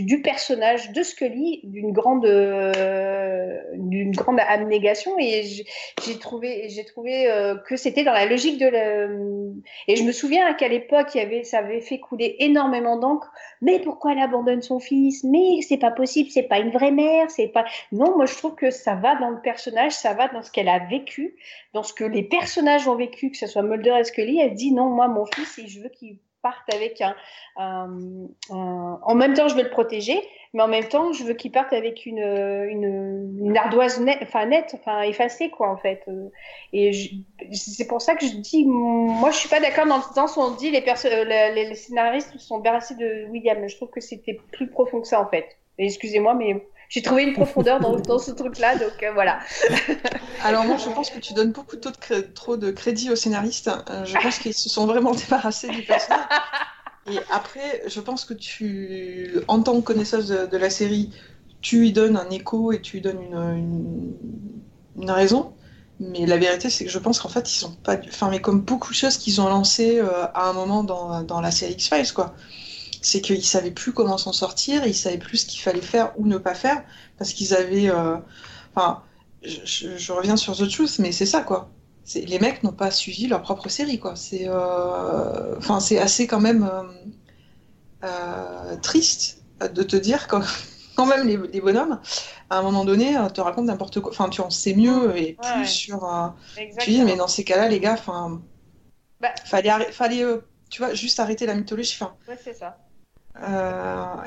du, personnage de Scully d'une grande euh, d'une grande abnégation. Et j'ai trouvé j'ai trouvé euh, que c'était dans la logique de la... et je me souviens qu'à l'époque il y avait ça avait fait couler énormément d'encre. Mais pourquoi elle abandonne son fils? Mais c'est pas possible c'est pas une vraie mère c'est pas non moi je trouve que ça va dans le personnage ça va dans ce qu'elle a vécu dans ce que les personnages ont vécu que ce soit Mulder et Scully. Elle dit non moi mon fils et je veux qu'il parte avec un, en même temps je veux le protéger mais en même temps je veux qu'il parte avec une, une, ardoise nette enfin nette enfin effacée quoi en fait. Euh, et c'est pour ça que je dis moi je suis pas d'accord dans le sens où on dit les, les, les scénaristes sont bercés de William. Je trouve que c'était plus profond que ça en fait. Excusez-moi mais j'ai trouvé une profondeur dans, dans ce truc là donc euh, voilà Alors moi, je pense que tu donnes beaucoup trop de, crédit aux scénaristes. Euh, je pense qu'ils se sont vraiment débarrassés du personnage. Et après, je pense que tu, en tant que connaisseuse de, la série, tu lui donnes un écho et tu lui donnes une raison. Mais la vérité, c'est que je pense qu'en fait, ils sont pas. Enfin, mais comme beaucoup de choses qu'ils ont lancées euh, à un moment dans, dans la série X-Files, quoi. C'est qu'ils savaient plus comment s'en sortir, ils savaient plus ce qu'il fallait faire ou ne pas faire, parce qu'ils avaient. euh, Enfin, je, reviens sur The Truth, mais c'est ça, quoi. Les mecs n'ont pas suivi leur propre série, quoi. C'est euh, enfin, c'est assez quand même euh, triste de te dire quand, quand même les, les bonhommes, à un moment donné, te racontent n'importe quoi. Enfin, tu en sais mieux et plus Ouais. sur. tu dis, mais dans ces cas-là, les gars, enfin, Bah. fallait, fallait, tu vois, juste arrêter la mythologie. Enfin, ouais c'est ça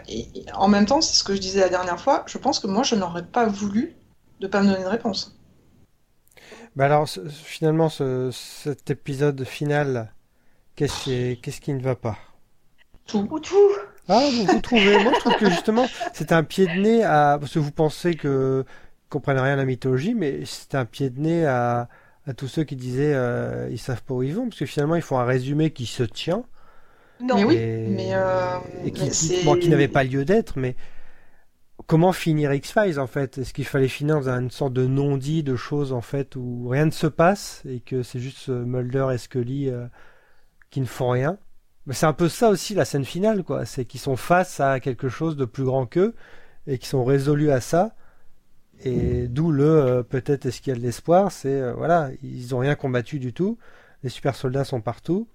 et, et en même temps, c'est ce que je disais la dernière fois. Je pense que moi, je n'aurais pas voulu de pas me donner une réponse. Bah alors, ce- finalement, ce- cet épisode final, qu'est-ce qui, est- qu'est-ce qui ne va pas? Tout. ou tout Ah, vous, vous trouvez Moi, je trouve que justement, c'est un pied de nez à... Parce que vous pensez que comprennent rien à la mythologie, mais c'est un pied de nez à, à tous ceux qui disaient euh, ils savent pas où ils vont, parce que finalement, ils font un résumé qui se tient. Non Mais oui, et, mais, euh, et qui, mais qui- c'est- bon, qui n'avait pas lieu d'être, mais comment finir X-Files en fait? Est-ce qu'il fallait finir dans une sorte de non-dit de choses en fait où rien ne se passe et que c'est juste euh, Mulder et Scully euh, qui ne font rien? Mais C'est un peu ça aussi la scène finale, quoi. C'est qu'ils sont face à quelque chose de plus grand qu'eux et qui sont résolus à ça. Et d'où le euh, peut-être est-ce qu'il y a de l'espoir, c'est euh, voilà, ils ont rien combattu du tout. Les super soldats sont partout.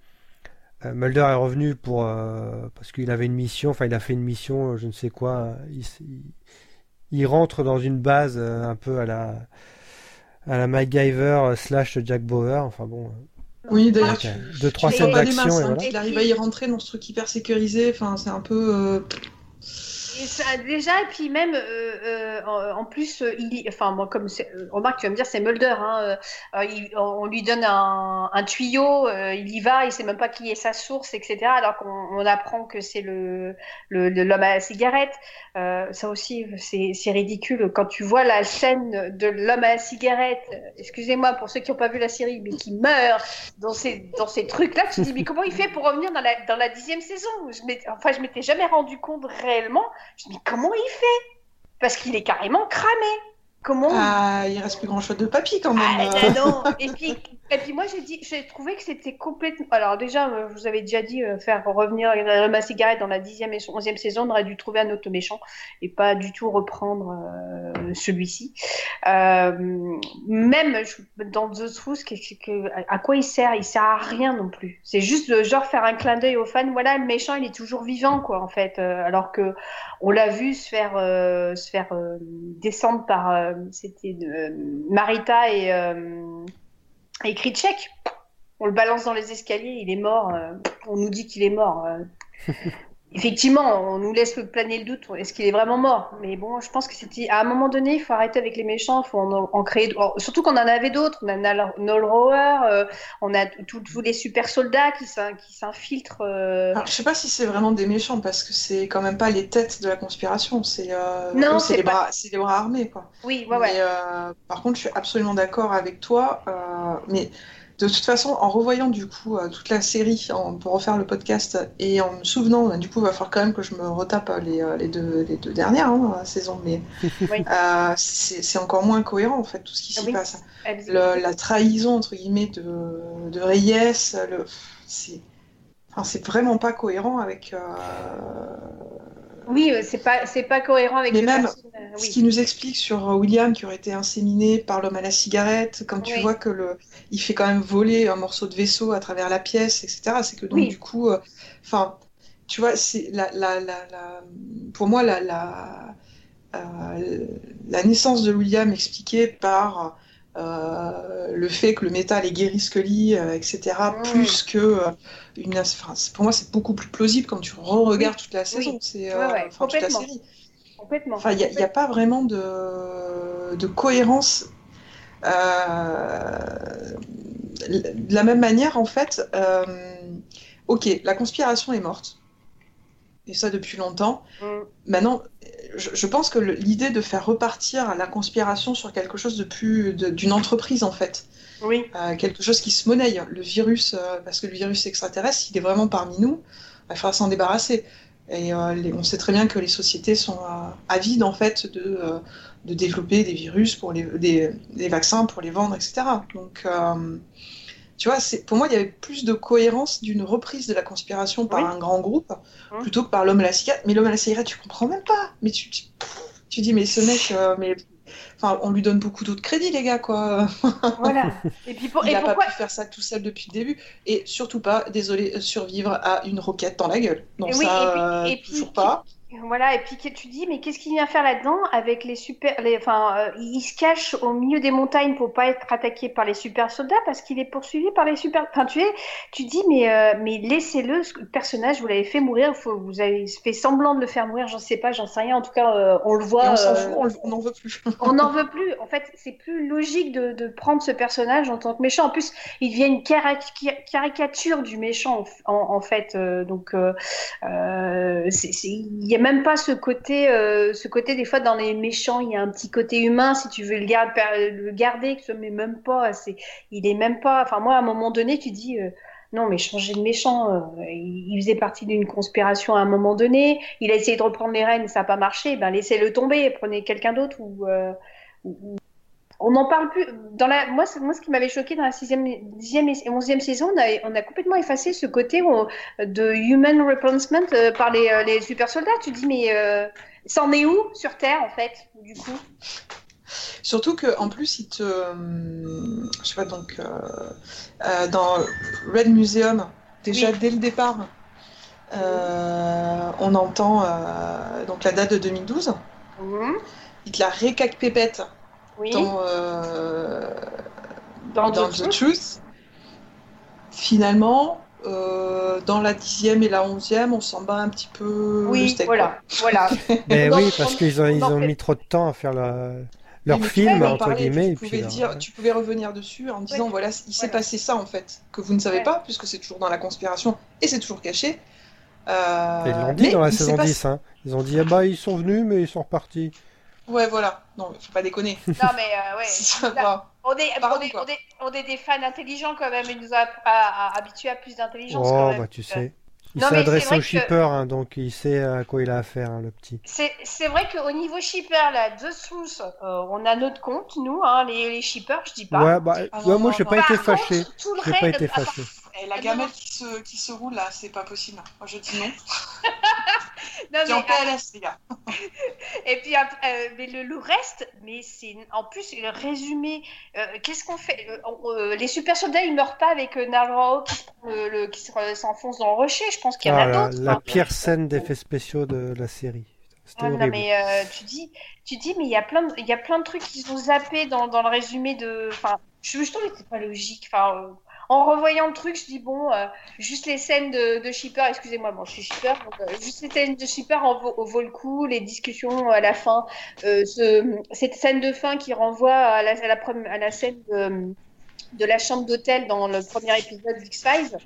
Euh, Mulder est revenu pour euh, parce qu'il avait une mission, enfin il a fait une mission, euh, je ne sais quoi. Il, s- il- il rentre dans une base euh, un peu à la à la MacGyver slash Jack Bauer. Enfin bon, Oui, d'ailleurs, ok. tu, deux trois scènes d'action voilà. Il arrive à y rentrer dans ce truc hyper sécurisé. Enfin, c'est un peu. euh, ça, déjà, et puis même, euh, euh, en, plus, euh, il, enfin, moi, comme c'est- euh, remarque, tu vas me dire, c'est Mulder, hein, euh, euh, il- on lui donne un, un tuyau, il y va, il sait même pas qui est sa source, etc. Alors qu'on on apprend que c'est le l'homme à la cigarette. Ça aussi, c'est ridicule. Quand tu vois la scène de l'homme à la cigarette, excusez-moi pour ceux qui n'ont pas vu la série, mais qui meurt dans ces dans ces trucs-là, tu te dis mais comment il fait pour revenir dans la dans la dixième saison? Je Enfin, je m'étais jamais rendu compte réellement. Je me dis comment il fait? Parce qu'il est carrément cramé. Comment Ah, il reste plus grand chose de papy quand même. ah, euh. ben non. Et puis, et puis moi j'ai dit, j'ai trouvé que c'était complètement. Alors déjà, euh, je vous avais déjà dit euh, faire revenir l'homme à cigarette dans la dixième et onzième saison, on aurait dû trouver un autre méchant et pas du tout reprendre euh, celui-ci. Euh, même dans The Truth, que, que- à quoi il sert? Il sert à rien non plus. C'est juste euh, genre faire un clin d'œil aux fans. Voilà, le méchant, il est toujours vivant quoi en fait. Euh, alors que on l'a vu se faire euh, se faire euh, descendre par euh, c'était euh, Marita et euh, et Kritchek. On le balance dans les escaliers, il est mort. euh, on nous dit qu'il est mort. Effectivement, on nous laisse planer le doute. Est-ce qu'il est vraiment mort Mais bon, je pense que c'était à un moment donné, il faut arrêter avec les méchants, il faut en, en créer. d- Surtout qu'on en avait d'autres. On a Noel Rower, euh, on a tous les super soldats qui s'in- qui s'infiltrent. euh, Alors, je sais pas si c'est vraiment des méchants parce que c'est quand même pas les têtes de la conspiration, c'est euh, Non, c'est les pas- les bras armés quoi. Oui, ouais, ouais. Mais, euh, par contre, je suis absolument d'accord avec toi. mais de toute façon, en revoyant du coup euh, toute la série en, pour refaire le podcast et en me souvenant, bah, du coup, il va falloir quand même que je me retape euh, les, euh, les deux, les deux dernières hein, saisons, mais Oui. euh, c'est encore moins cohérent en fait tout ce qui s'y Oui. passe. Le- la trahison entre guillemets de, de Reyes, c'est enfin, vraiment pas cohérent avec. euh, Oui, euh, c'est pas c'est pas cohérent avec Mais même, personnage. Ce qui nous explique sur euh, William qui aurait été inséminé par l'homme à la cigarette, quand tu Oui. vois que le, il fait quand même voler un morceau de vaisseau à travers la pièce, etc. C'est que donc Oui. du coup, euh, enfin, tu vois, c'est la, la, la, la- pour moi la, la, euh, la naissance de William expliquée par euh, le fait que le métal ait guéri Scully, euh, etc. Mm. Plus que euh, une, enfin, pour moi c'est beaucoup plus plausible quand tu re-regardes toute la saison, Oui. c'est Ouais, euh, toute la série. Complètement. Enfin, il n'y a, pas vraiment de, de cohérence. Euh, de la même manière, en fait, euh, ok, la conspiration est morte. Et ça depuis longtemps. Mm. Maintenant, je, je pense que l'idée de faire repartir la conspiration sur quelque chose de plus d'une entreprise, en fait, Oui. euh, quelque chose qui se monnaie, le virus, euh, parce que le virus extraterrestre, il est vraiment parmi nous, il faudra s'en débarrasser. Et euh, les- on sait très bien que les sociétés sont avides en fait de, de développer des virus pour les des, des vaccins pour les vendre, etc. Donc tu vois, c'est pour moi il y avait plus de cohérence d'une reprise de la conspiration par Oui. un grand groupe Hum. plutôt que par l'homme à la cigarette. Mais l'homme à la cigarette, tu comprends même pas. Mais tu, tu, tu dis mais ce mec, euh, mais enfin on lui donne beaucoup d'autres crédits les gars quoi. Voilà. Et puis pour- Il n'a pas pu faire ça tout seul depuis le début. Et surtout pas, désolé, survivre à une roquette dans la gueule. Non, Et oui, ça, et puis- euh, et puis- toujours pas. Voilà, et puis tu dis, mais qu'est-ce qu'il vient faire là-dedans avec les super. Les, enfin, euh, il se cache au milieu des montagnes pour pas être attaqué par les super soldats parce qu'il est poursuivi par les super. Enfin, tu es, tu dis, mais, euh, mais laissez-le, ce personnage, vous l'avez fait mourir, faut, vous avez fait semblant de le faire mourir, j'en sais pas, j'en sais rien. En tout cas, euh, on le Et voit. on s'en fout, on le- on n'en veut plus. on n'en veut plus. En fait, c'est plus logique de, de prendre ce personnage en tant que méchant. En plus, il devient une cari- caricature du méchant, en, en fait. Donc, il n'y a même pas ce côté, euh, ce côté des fois dans les méchants, il y a un petit côté humain. Si tu veux le, garder, le garder, que mais même pas. C'est, il est même pas. Enfin, moi, à un moment donné, tu dis. euh, non, mais changer de méchant, euh, il, faisait partie d'une conspiration à un moment donné. Il a essayé de reprendre les rênes, ça n'a pas marché. Ben laissez-le tomber, prenez quelqu'un d'autre ou- on n'en parle plus. Dans la, moi, ce qui m'avait choqué dans la sixième, dixième et onzième saison, on a, on a complètement effacé ce côté on- de human replacement euh, par les, euh, les super soldats. Tu dis, mais euh, ça en est où sur Terre, en fait, du coup? Surtout qu'en plus, il te. euh, je sais pas, donc. dans Red Museum, déjà Oui. dès le départ, on entend donc la date de 2012. Mhm. Il te la récaque pépette Oui, dans, euh, dans, dans The The Truth. Truth. Finalement, euh, dans la dixième et la onzième, on s'en bat un petit peu. Oui, voilà, voilà. Mais oui, parce qu'ils ont, ils on en ont fait- mis trop de temps à faire la- leur mais film, entre guillemets. Tu et pouvais, puis, dire, euh, tu pouvais revenir dessus en disant voilà, il s'est passé ça en fait, que vous ne savez Ouais. pas, puisque c'est toujours dans la conspiration et c'est toujours caché. Euh, Ils l'ont dit mais dans la saison passé- 10. Hein. Ils ont dit, ah bah, ils sont venus, mais ils sont repartis. Ouais, voilà. Non, faut pas déconner. Non, mais euh, ouais. Ça Là, va. On est, Pardon, on, est, on, est, on est des fans intelligents quand même. Il nous a habitués à plus d'intelligence quand Oh, même. bah, tu sais. Il Non, s'est mais c'est adressé au que- shipper, hein, donc il sait à quoi il a affaire, hein, le petit. C'est c'est vrai qu'au niveau shipper, là, de Source, euh, on a notre compte, nous, hein, les, les shippers, je dis pas. Ouais, bah, Ah ouais, moi, j'ai non. pas été fâché. tout le J'ai pas été fâché. Et la Ah, gamelle qui se, qui se roule là, c'est pas possible. Moi je dis non. Non, en mais, ah, PLS, les gars. Et puis euh, mais le, le reste, mais c'est en plus le résumé. euh, Qu'est-ce qu'on fait Euh, on- euh, Les super soldats, ils meurent pas avec euh, Naruto qui le, qui se- s'enfonce dans le rocher. Je pense qu'il y en Ah, a la, d'autres. la hein. pire scène d'effets spéciaux de la série. C'était Ah, non, mais euh, tu dis, tu dis, mais il y a plein de, il y a plein de trucs qui sont zappés dans, dans le résumé de, enfin, je, je trouve que c'est pas logique. Enfin, euh, en revoyant le truc, je dis bon, euh, juste les scènes de, de shipper, excusez-moi, bon, je suis shipper, euh, juste les scènes de shipper en vaut, au vaut le coup, les discussions à la fin, euh, ce, cette scène de fin qui renvoie à la, scène de, la chambre d'hôtel dans le premier épisode d'X Files.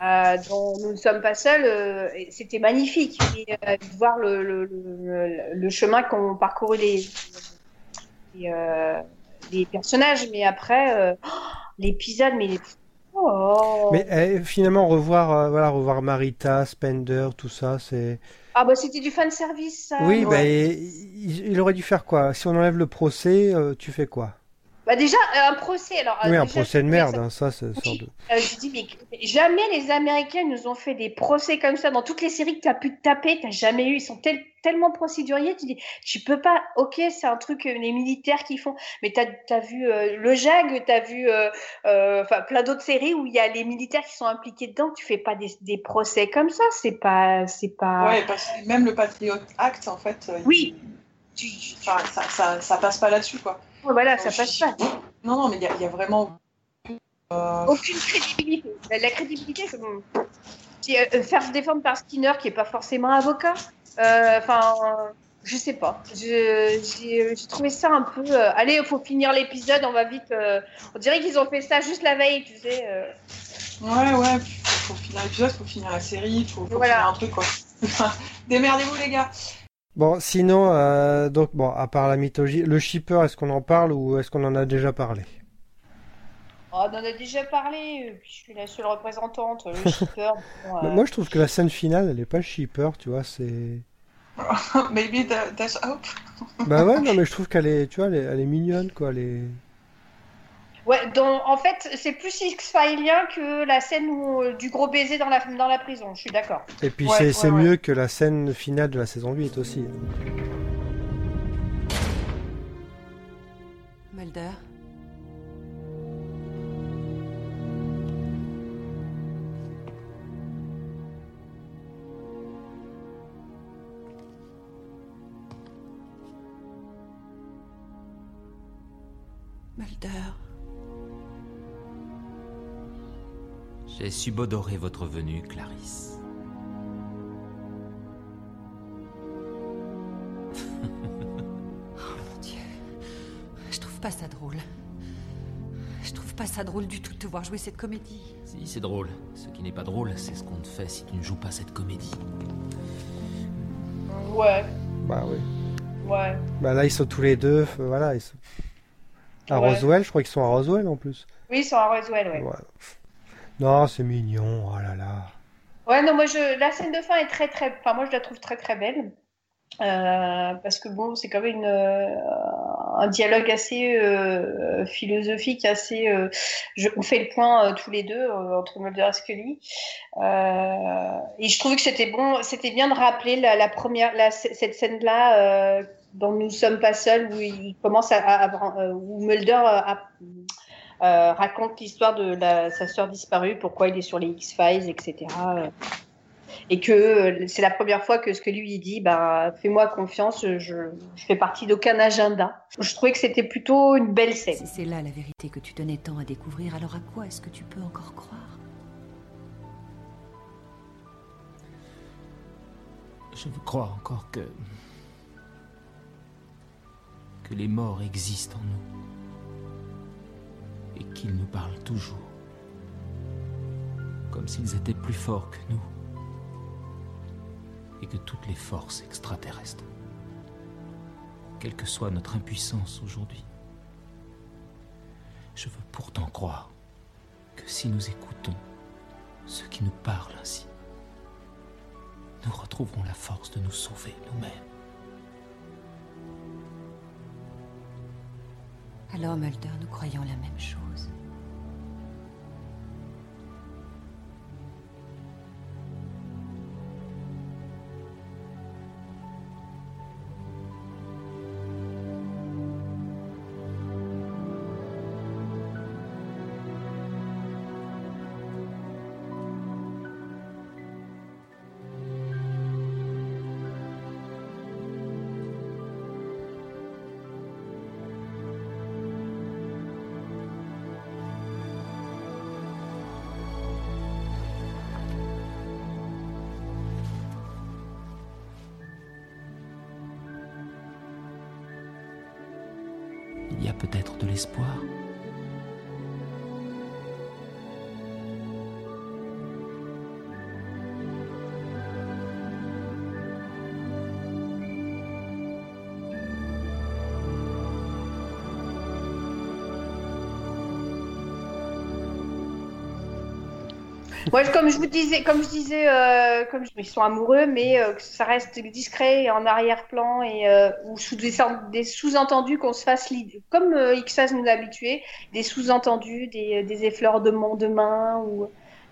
Euh, dont nous ne sommes pas seuls, c'était magnifique de voir le, chemin qu'ont parcouru les, personnages. Mais après, oh, l'épisode, mais oh. Mais eh, finalement, revoir, euh, voilà, revoir Marita, Spender, tout ça, c'est. ah bah c'était du fan service. Ça. Oui, bah, il aurait dû faire quoi? Si on enlève le procès, euh, tu fais quoi? Bah déjà euh, un procès. Alors Oui, euh, un déjà, procès de merde, hein, ça, c'est Oui. sort de. Euh, je dis, mais jamais les Américains nous ont fait des procès comme ça. Dans toutes les séries que tu as pu te taper, tu jamais eu. Ils sont tel- tellement procéduriers. Tu dis, tu peux pas. Ok, c'est un truc, les militaires qui font. Mais tu as, vu euh, le JAG, tu as vu euh, euh, enfin, plein d'autres séries où il y a les militaires qui sont impliqués dedans. Tu fais pas des, des procès comme ça. C'est pas. c'est pas... Ouais, parce que même le Patriot Act, en fait, Oui. il- enfin, ça, ça, ça passe pas là-dessus, quoi. Voilà, ça passe pas. Non, non, mais il y, a- il y a vraiment. euh, Aucune crédibilité. La, la crédibilité, c'est bon. Euh, euh, faire se défendre par Skinner, qui est pas forcément avocat, euh, enfin, je sais pas. Je- J'ai trouvé ça un peu. euh, allez, il faut finir l'épisode, on va vite. euh, on dirait qu'ils ont fait ça juste la veille, tu sais. euh. Ouais, ouais, faut, faut finir l'épisode, faut finir la série, faut, faut Voilà. finir un truc, quoi. Démerdez-vous, les gars. Bon, sinon, euh, donc, bon, à part la mythologie, le shipper, est-ce qu'on en parle ou est-ce qu'on en a déjà parlé? Oh, on en a déjà parlé, euh, je suis la seule représentante, le shipper. bon, euh, Moi, je trouve que la scène finale, elle est pas shipper, tu vois, c'est. Maybe that's hope. Bah ouais, non, mais je trouve qu'elle est, tu vois, elle est, elle est mignonne, quoi, elle est. Ouais, dans- en fait, c'est plus X-Filien que la scène où, euh, du gros baiser dans la, dans la prison, je suis d'accord. Et puis Ouais, c'est ouais, c'est ouais. mieux que la scène finale de la saison 8 aussi. Mulder? J'ai subodoré votre venue, Clarisse. Mon Dieu. Je trouve pas ça drôle. Je trouve pas ça drôle du tout de te voir jouer cette comédie. Si, c'est drôle. Ce qui n'est pas drôle, c'est ce qu'on te fait si tu ne joues pas cette comédie. Ouais, Bah oui. ouais. Bah là, ils sont tous les deux, euh, voilà, ils sont. À Ouais. Roswell, je crois qu'ils sont à Roswell en plus. Oui, ils sont à Roswell, ouais. Ouais. Non, c'est mignon, oh là là. Ouais, non, moi, je... la scène de fin est très, très. Enfin, moi, je la trouve très, très belle. Euh, parce que bon, c'est quand même euh, un dialogue assez euh, philosophique, assez. euh, je, on fait le point tous les deux entre Mulder et Scully, et je trouvais que c'était bon, c'était bien de rappeler la, première, la, cette scène-là dont nous sommes pas seuls, où il commence à, à- à- Mulder a- euh, raconte l'histoire de la, sa sœur disparue, pourquoi il est sur les X-Files, etc. Et que euh, c'est la première fois que ce que lui il dit, bah, fais-moi confiance, je, je fais partie d'aucun agenda. Je trouvais que c'était plutôt une belle scène. Si c'est là la vérité que tu tenais tant à découvrir, alors à quoi est-ce que tu peux encore croire? Je veux croire encore que. que les morts existent en nous. Et qu'ils nous parlent toujours. Comme s'ils étaient plus forts que nous. Et que toutes les forces extraterrestres. Quelle que soit notre impuissance aujourd'hui. Je veux pourtant croire que si nous écoutons ceux qui nous parlent ainsi, nous retrouverons la force de nous sauver nous-mêmes. Alors, Mulder, nous croyons la même chose. Peut-être de l'espoir. Moi, comme je vous disais, comme je disais, euh, comme je- ils sont amoureux, mais euh, que ça reste discret et en arrière-plan et euh, ou sous des, des sous-entendus qu'on se fasse l'idée, comme Xaz nous a habitués, des sous-entendus, des, des effleurements de main ou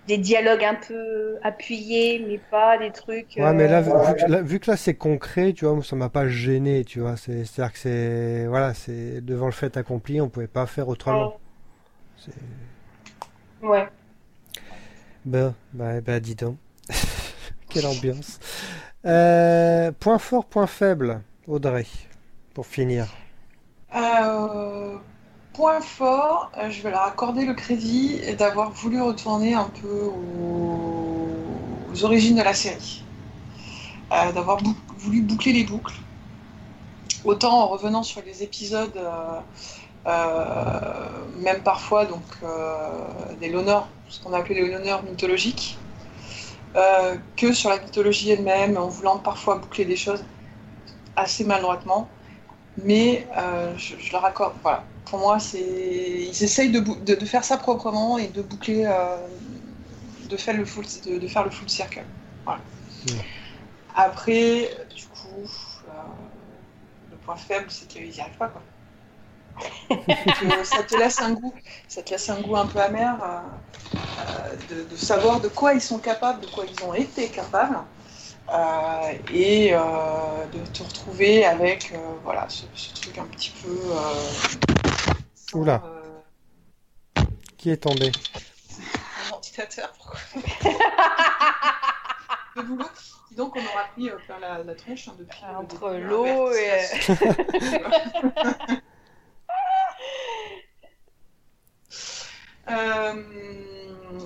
des dialogues un peu appuyés, mais pas des trucs. Ouais, mais là, vu, vu que là, vu que là, c'est concret, tu vois, ça m'a pas gêné, tu vois. C'est, c'est-à-dire que c'est, voilà, c'est devant le fait accompli, on pouvait pas faire autrement. C'est- Ouais. Ben, bah, bah, dis donc. Quelle ambiance. Euh, point fort, point faible, Audrey, pour finir. Euh, point fort, euh, je vais leur accorder le crédit d'avoir voulu retourner un peu aux, origines de la série. D'avoir voulu boucler les boucles. Autant en revenant sur les épisodes, même parfois donc euh, des l'honneur, ce qu'on appelait les l'honneur mythologiques, euh, que sur la mythologie elle-même, en voulant parfois boucler des choses assez maladroitement. Mais euh, je, je leur accorde, voilà. Pour moi, c'est ils essayent de, bou- de, de faire ça proprement et de boucler, euh, de faire le full, de, de faire le full circle. Voilà. Après, du coup, euh, le point faible, c'est qu'ils n'y arrivent pas, quoi. Que ça te laisse un goût, ça te laisse un goût un peu amer euh, euh, de, de savoir de quoi ils sont capables, de quoi ils ont été capables, euh, et euh, de te retrouver avec euh, voilà ce, ce truc un petit peu. euh, sans, Oula. euh, Qui est tombé? mon ordinateur, pourquoi Le boulot. Dis donc, on aura pris euh, plein la, la tronche hein, depuis. le Entre l'eau et-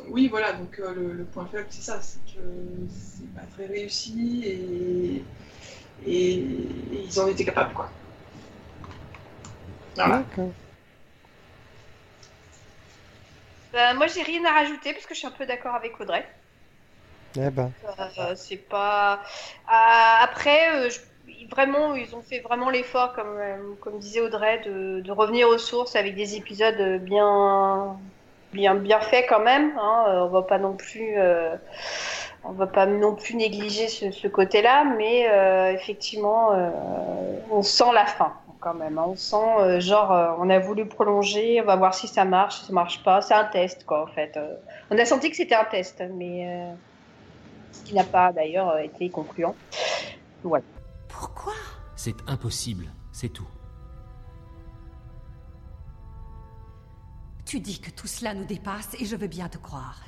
oui, voilà, donc euh, le, le point faible, c'est ça, c'est que c'est pas très réussi et, et, et ils en étaient capables, quoi. Voilà. D'accord. Ben, moi, j'ai rien à rajouter parce que je suis un peu d'accord avec Audrey. Eh ben, Euh, c'est pas. Euh, après, euh, je- vraiment, ils ont fait vraiment l'effort, comme, euh, comme disait Audrey, de, de revenir aux sources avec des épisodes bien, bien, bien faits quand même. Hein. Euh, On va pas non plus. euh, on va pas non plus négliger ce, côté-là, mais euh, effectivement, on sent la fin quand même. hein. On sent genre, on a voulu prolonger, on va voir si ça marche, si ça marche pas. C'est un test, quoi, en fait. On a senti que c'était un test, mais ce qui n'a pas d'ailleurs été concluant. Pourquoi? C'est impossible, c'est tout. Tu dis que tout cela nous dépasse et je veux bien te croire.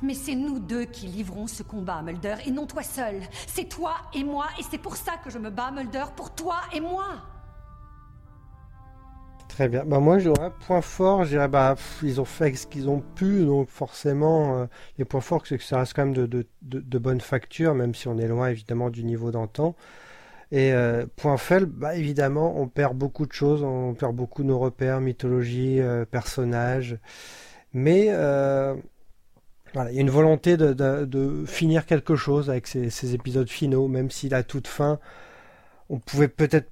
Mais c'est nous deux qui livrons ce combat, Mulder, et non toi seul. C'est toi et moi, et c'est pour ça que je me bats, Mulder, pour toi et moi. Très bien. Bah moi, j'aurais un point fort. Je dirais, bah, ils ont fait ce qu'ils ont pu, donc forcément, euh, les points forts, c'est que ça reste quand même de, de, de, de bonne facture, même si on est loin évidemment du niveau d'antan. Et euh, point faible, bah évidemment, on perd beaucoup de choses, on perd beaucoup nos repères, mythologie, euh, personnages. Mais euh, voilà, il y a une volonté de, finir quelque chose avec ces, épisodes finaux, même si la toute fin, on pouvait peut-être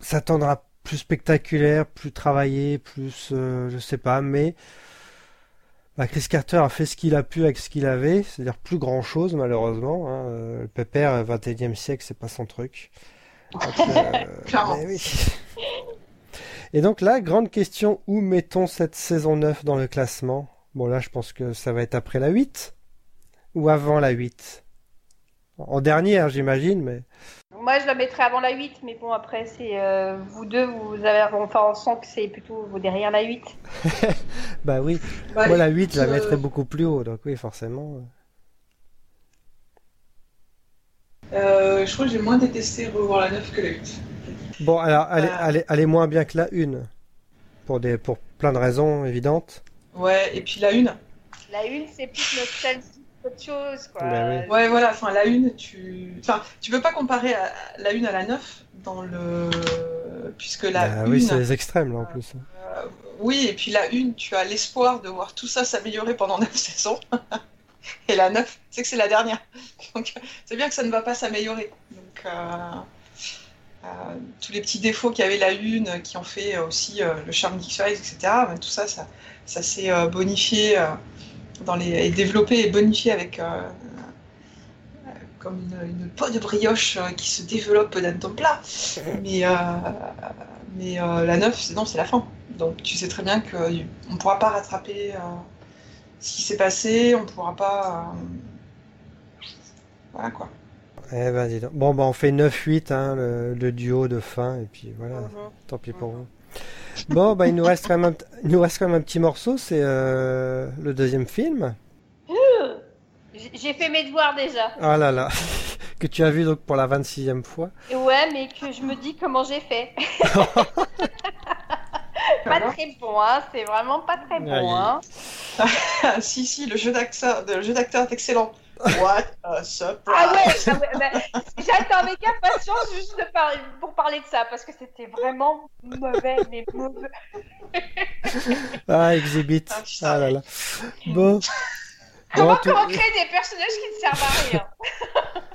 s'attendre à plus spectaculaire, plus travaillé, plus euh, je sais pas, mais bah, Chris Carter a fait ce qu'il a pu avec ce qu'il avait, c'est-à-dire plus grand chose malheureusement. Hein. Le pépère 21e siècle, c'est pas son truc. Donc, euh, Clairement. mais oui. Et donc là, grande question, où mettons cette saison 9 dans le classement? Bon là, je pense que ça va être après la 8 ou avant la 8 En dernier, hein, j'imagine, mais Moi, je la mettrais avant la 8, mais bon, après, c'est euh, vous deux, vous avez. Enfin, on sent que c'est plutôt vous derrière la 8. bah oui. Bah, Moi, la 8, je la euh, mettrais beaucoup plus haut, donc oui, forcément. euh, je crois que j'ai moins détesté revoir la 9 que la 8. Bon, alors, elle, est- Ah. elle est- elle est moins bien que la 1. Pour, des, pour plein de raisons évidentes. Ouais, et puis la 1. La 1, c'est plus nostalgique qu'autre chose, quoi. Bah oui. Ouais, voilà, enfin la 1, tu. Enfin, tu peux pas comparer à- la 1 à la 9 dans le. Puisque la Bah 1. oui, c'est les extrêmes, là, en plus. euh, oui, et puis la 1, tu as l'espoir de voir tout ça s'améliorer pendant 9 saisons. et la 9, c'est que c'est la dernière. Donc, c'est bien que ça ne va pas s'améliorer. Donc, euh, euh, tous les petits défauts qu'il y avait la 1 qui ont fait euh, aussi euh, le charme d'X-Files, etc., ben, tout ça, ça, ça s'est bonifié dans les, et développé et bonifié avec. comme une, une peau de brioche qui se développe d'un ton plat. Mais, mais la 9, c'est- non, c'est la fin. Donc tu sais très bien qu'on ne pourra pas rattraper ce qui s'est passé, on ne pourra pas. euh, Voilà quoi. Eh ben, dis donc. Bon, bah, on fait 9-8, hein, le, le duo de fin, et puis voilà, tant pis pour vous. Bon, bah, il nous reste quand même un, il nous reste quand même un petit morceau, c'est euh, le deuxième film. J'ai fait mes devoirs déjà. Ah là là, que tu as vu donc pour la 26e fois. Ouais, mais que je me dis comment j'ai fait. pas très bon, hein. C'est vraiment pas très Aïe. bon, hein. Si, si, le jeu d'acteur le jeu d'acteur est excellent. What a surprise! Ah ouais, ah ouais, bah, j'attends avec impatience juste de pour parler de ça parce que c'était vraiment mauvais, mais mauvais. Ah, Exhibit. Ah. Ah là là. Bon. Comment, Bon, comment créer des personnages qui ne servent à rien?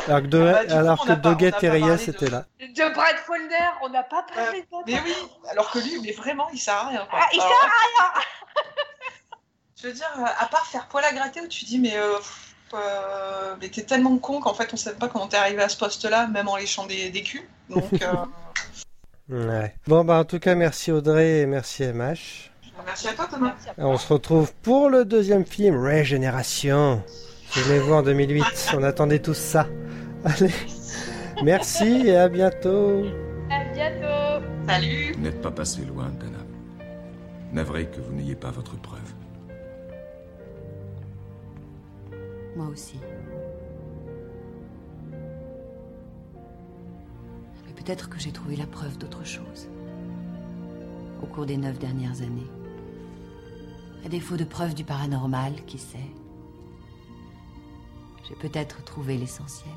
Alors que, De- Ah bah, du coup, alors que de- là. De Brad Folder, on n'a pas parlé de ça. Mais oui, alors que lui, mais vraiment, il sert à rien. Quoi. Ah, il Alors, sert à rien Je veux dire, euh, à part faire poil à gratter où tu dis, mais, euh, euh, mais t'es tellement con qu'en fait, on sait pas comment t'es arrivé à ce poste-là, même en léchant des, des culs. Donc, euh, Ouais. Bon, bah, en tout cas, merci Audrey et merci MH. Merci à toi, Thomas. Et on se retrouve pour le deuxième film, Régénération. Souvenez-vous en 2008, on attendait tous ça. Allez, merci et à bientôt. À bientôt Salut Vous n'êtes pas passé loin, Dana. Navré que vous n'ayez pas votre preuve. Moi aussi. Mais peut-être que j'ai trouvé la preuve d'autre chose. Au cours des neuf dernières années. À défaut de preuve du paranormal, qui sait? J'ai peut-être trouvé l'essentiel.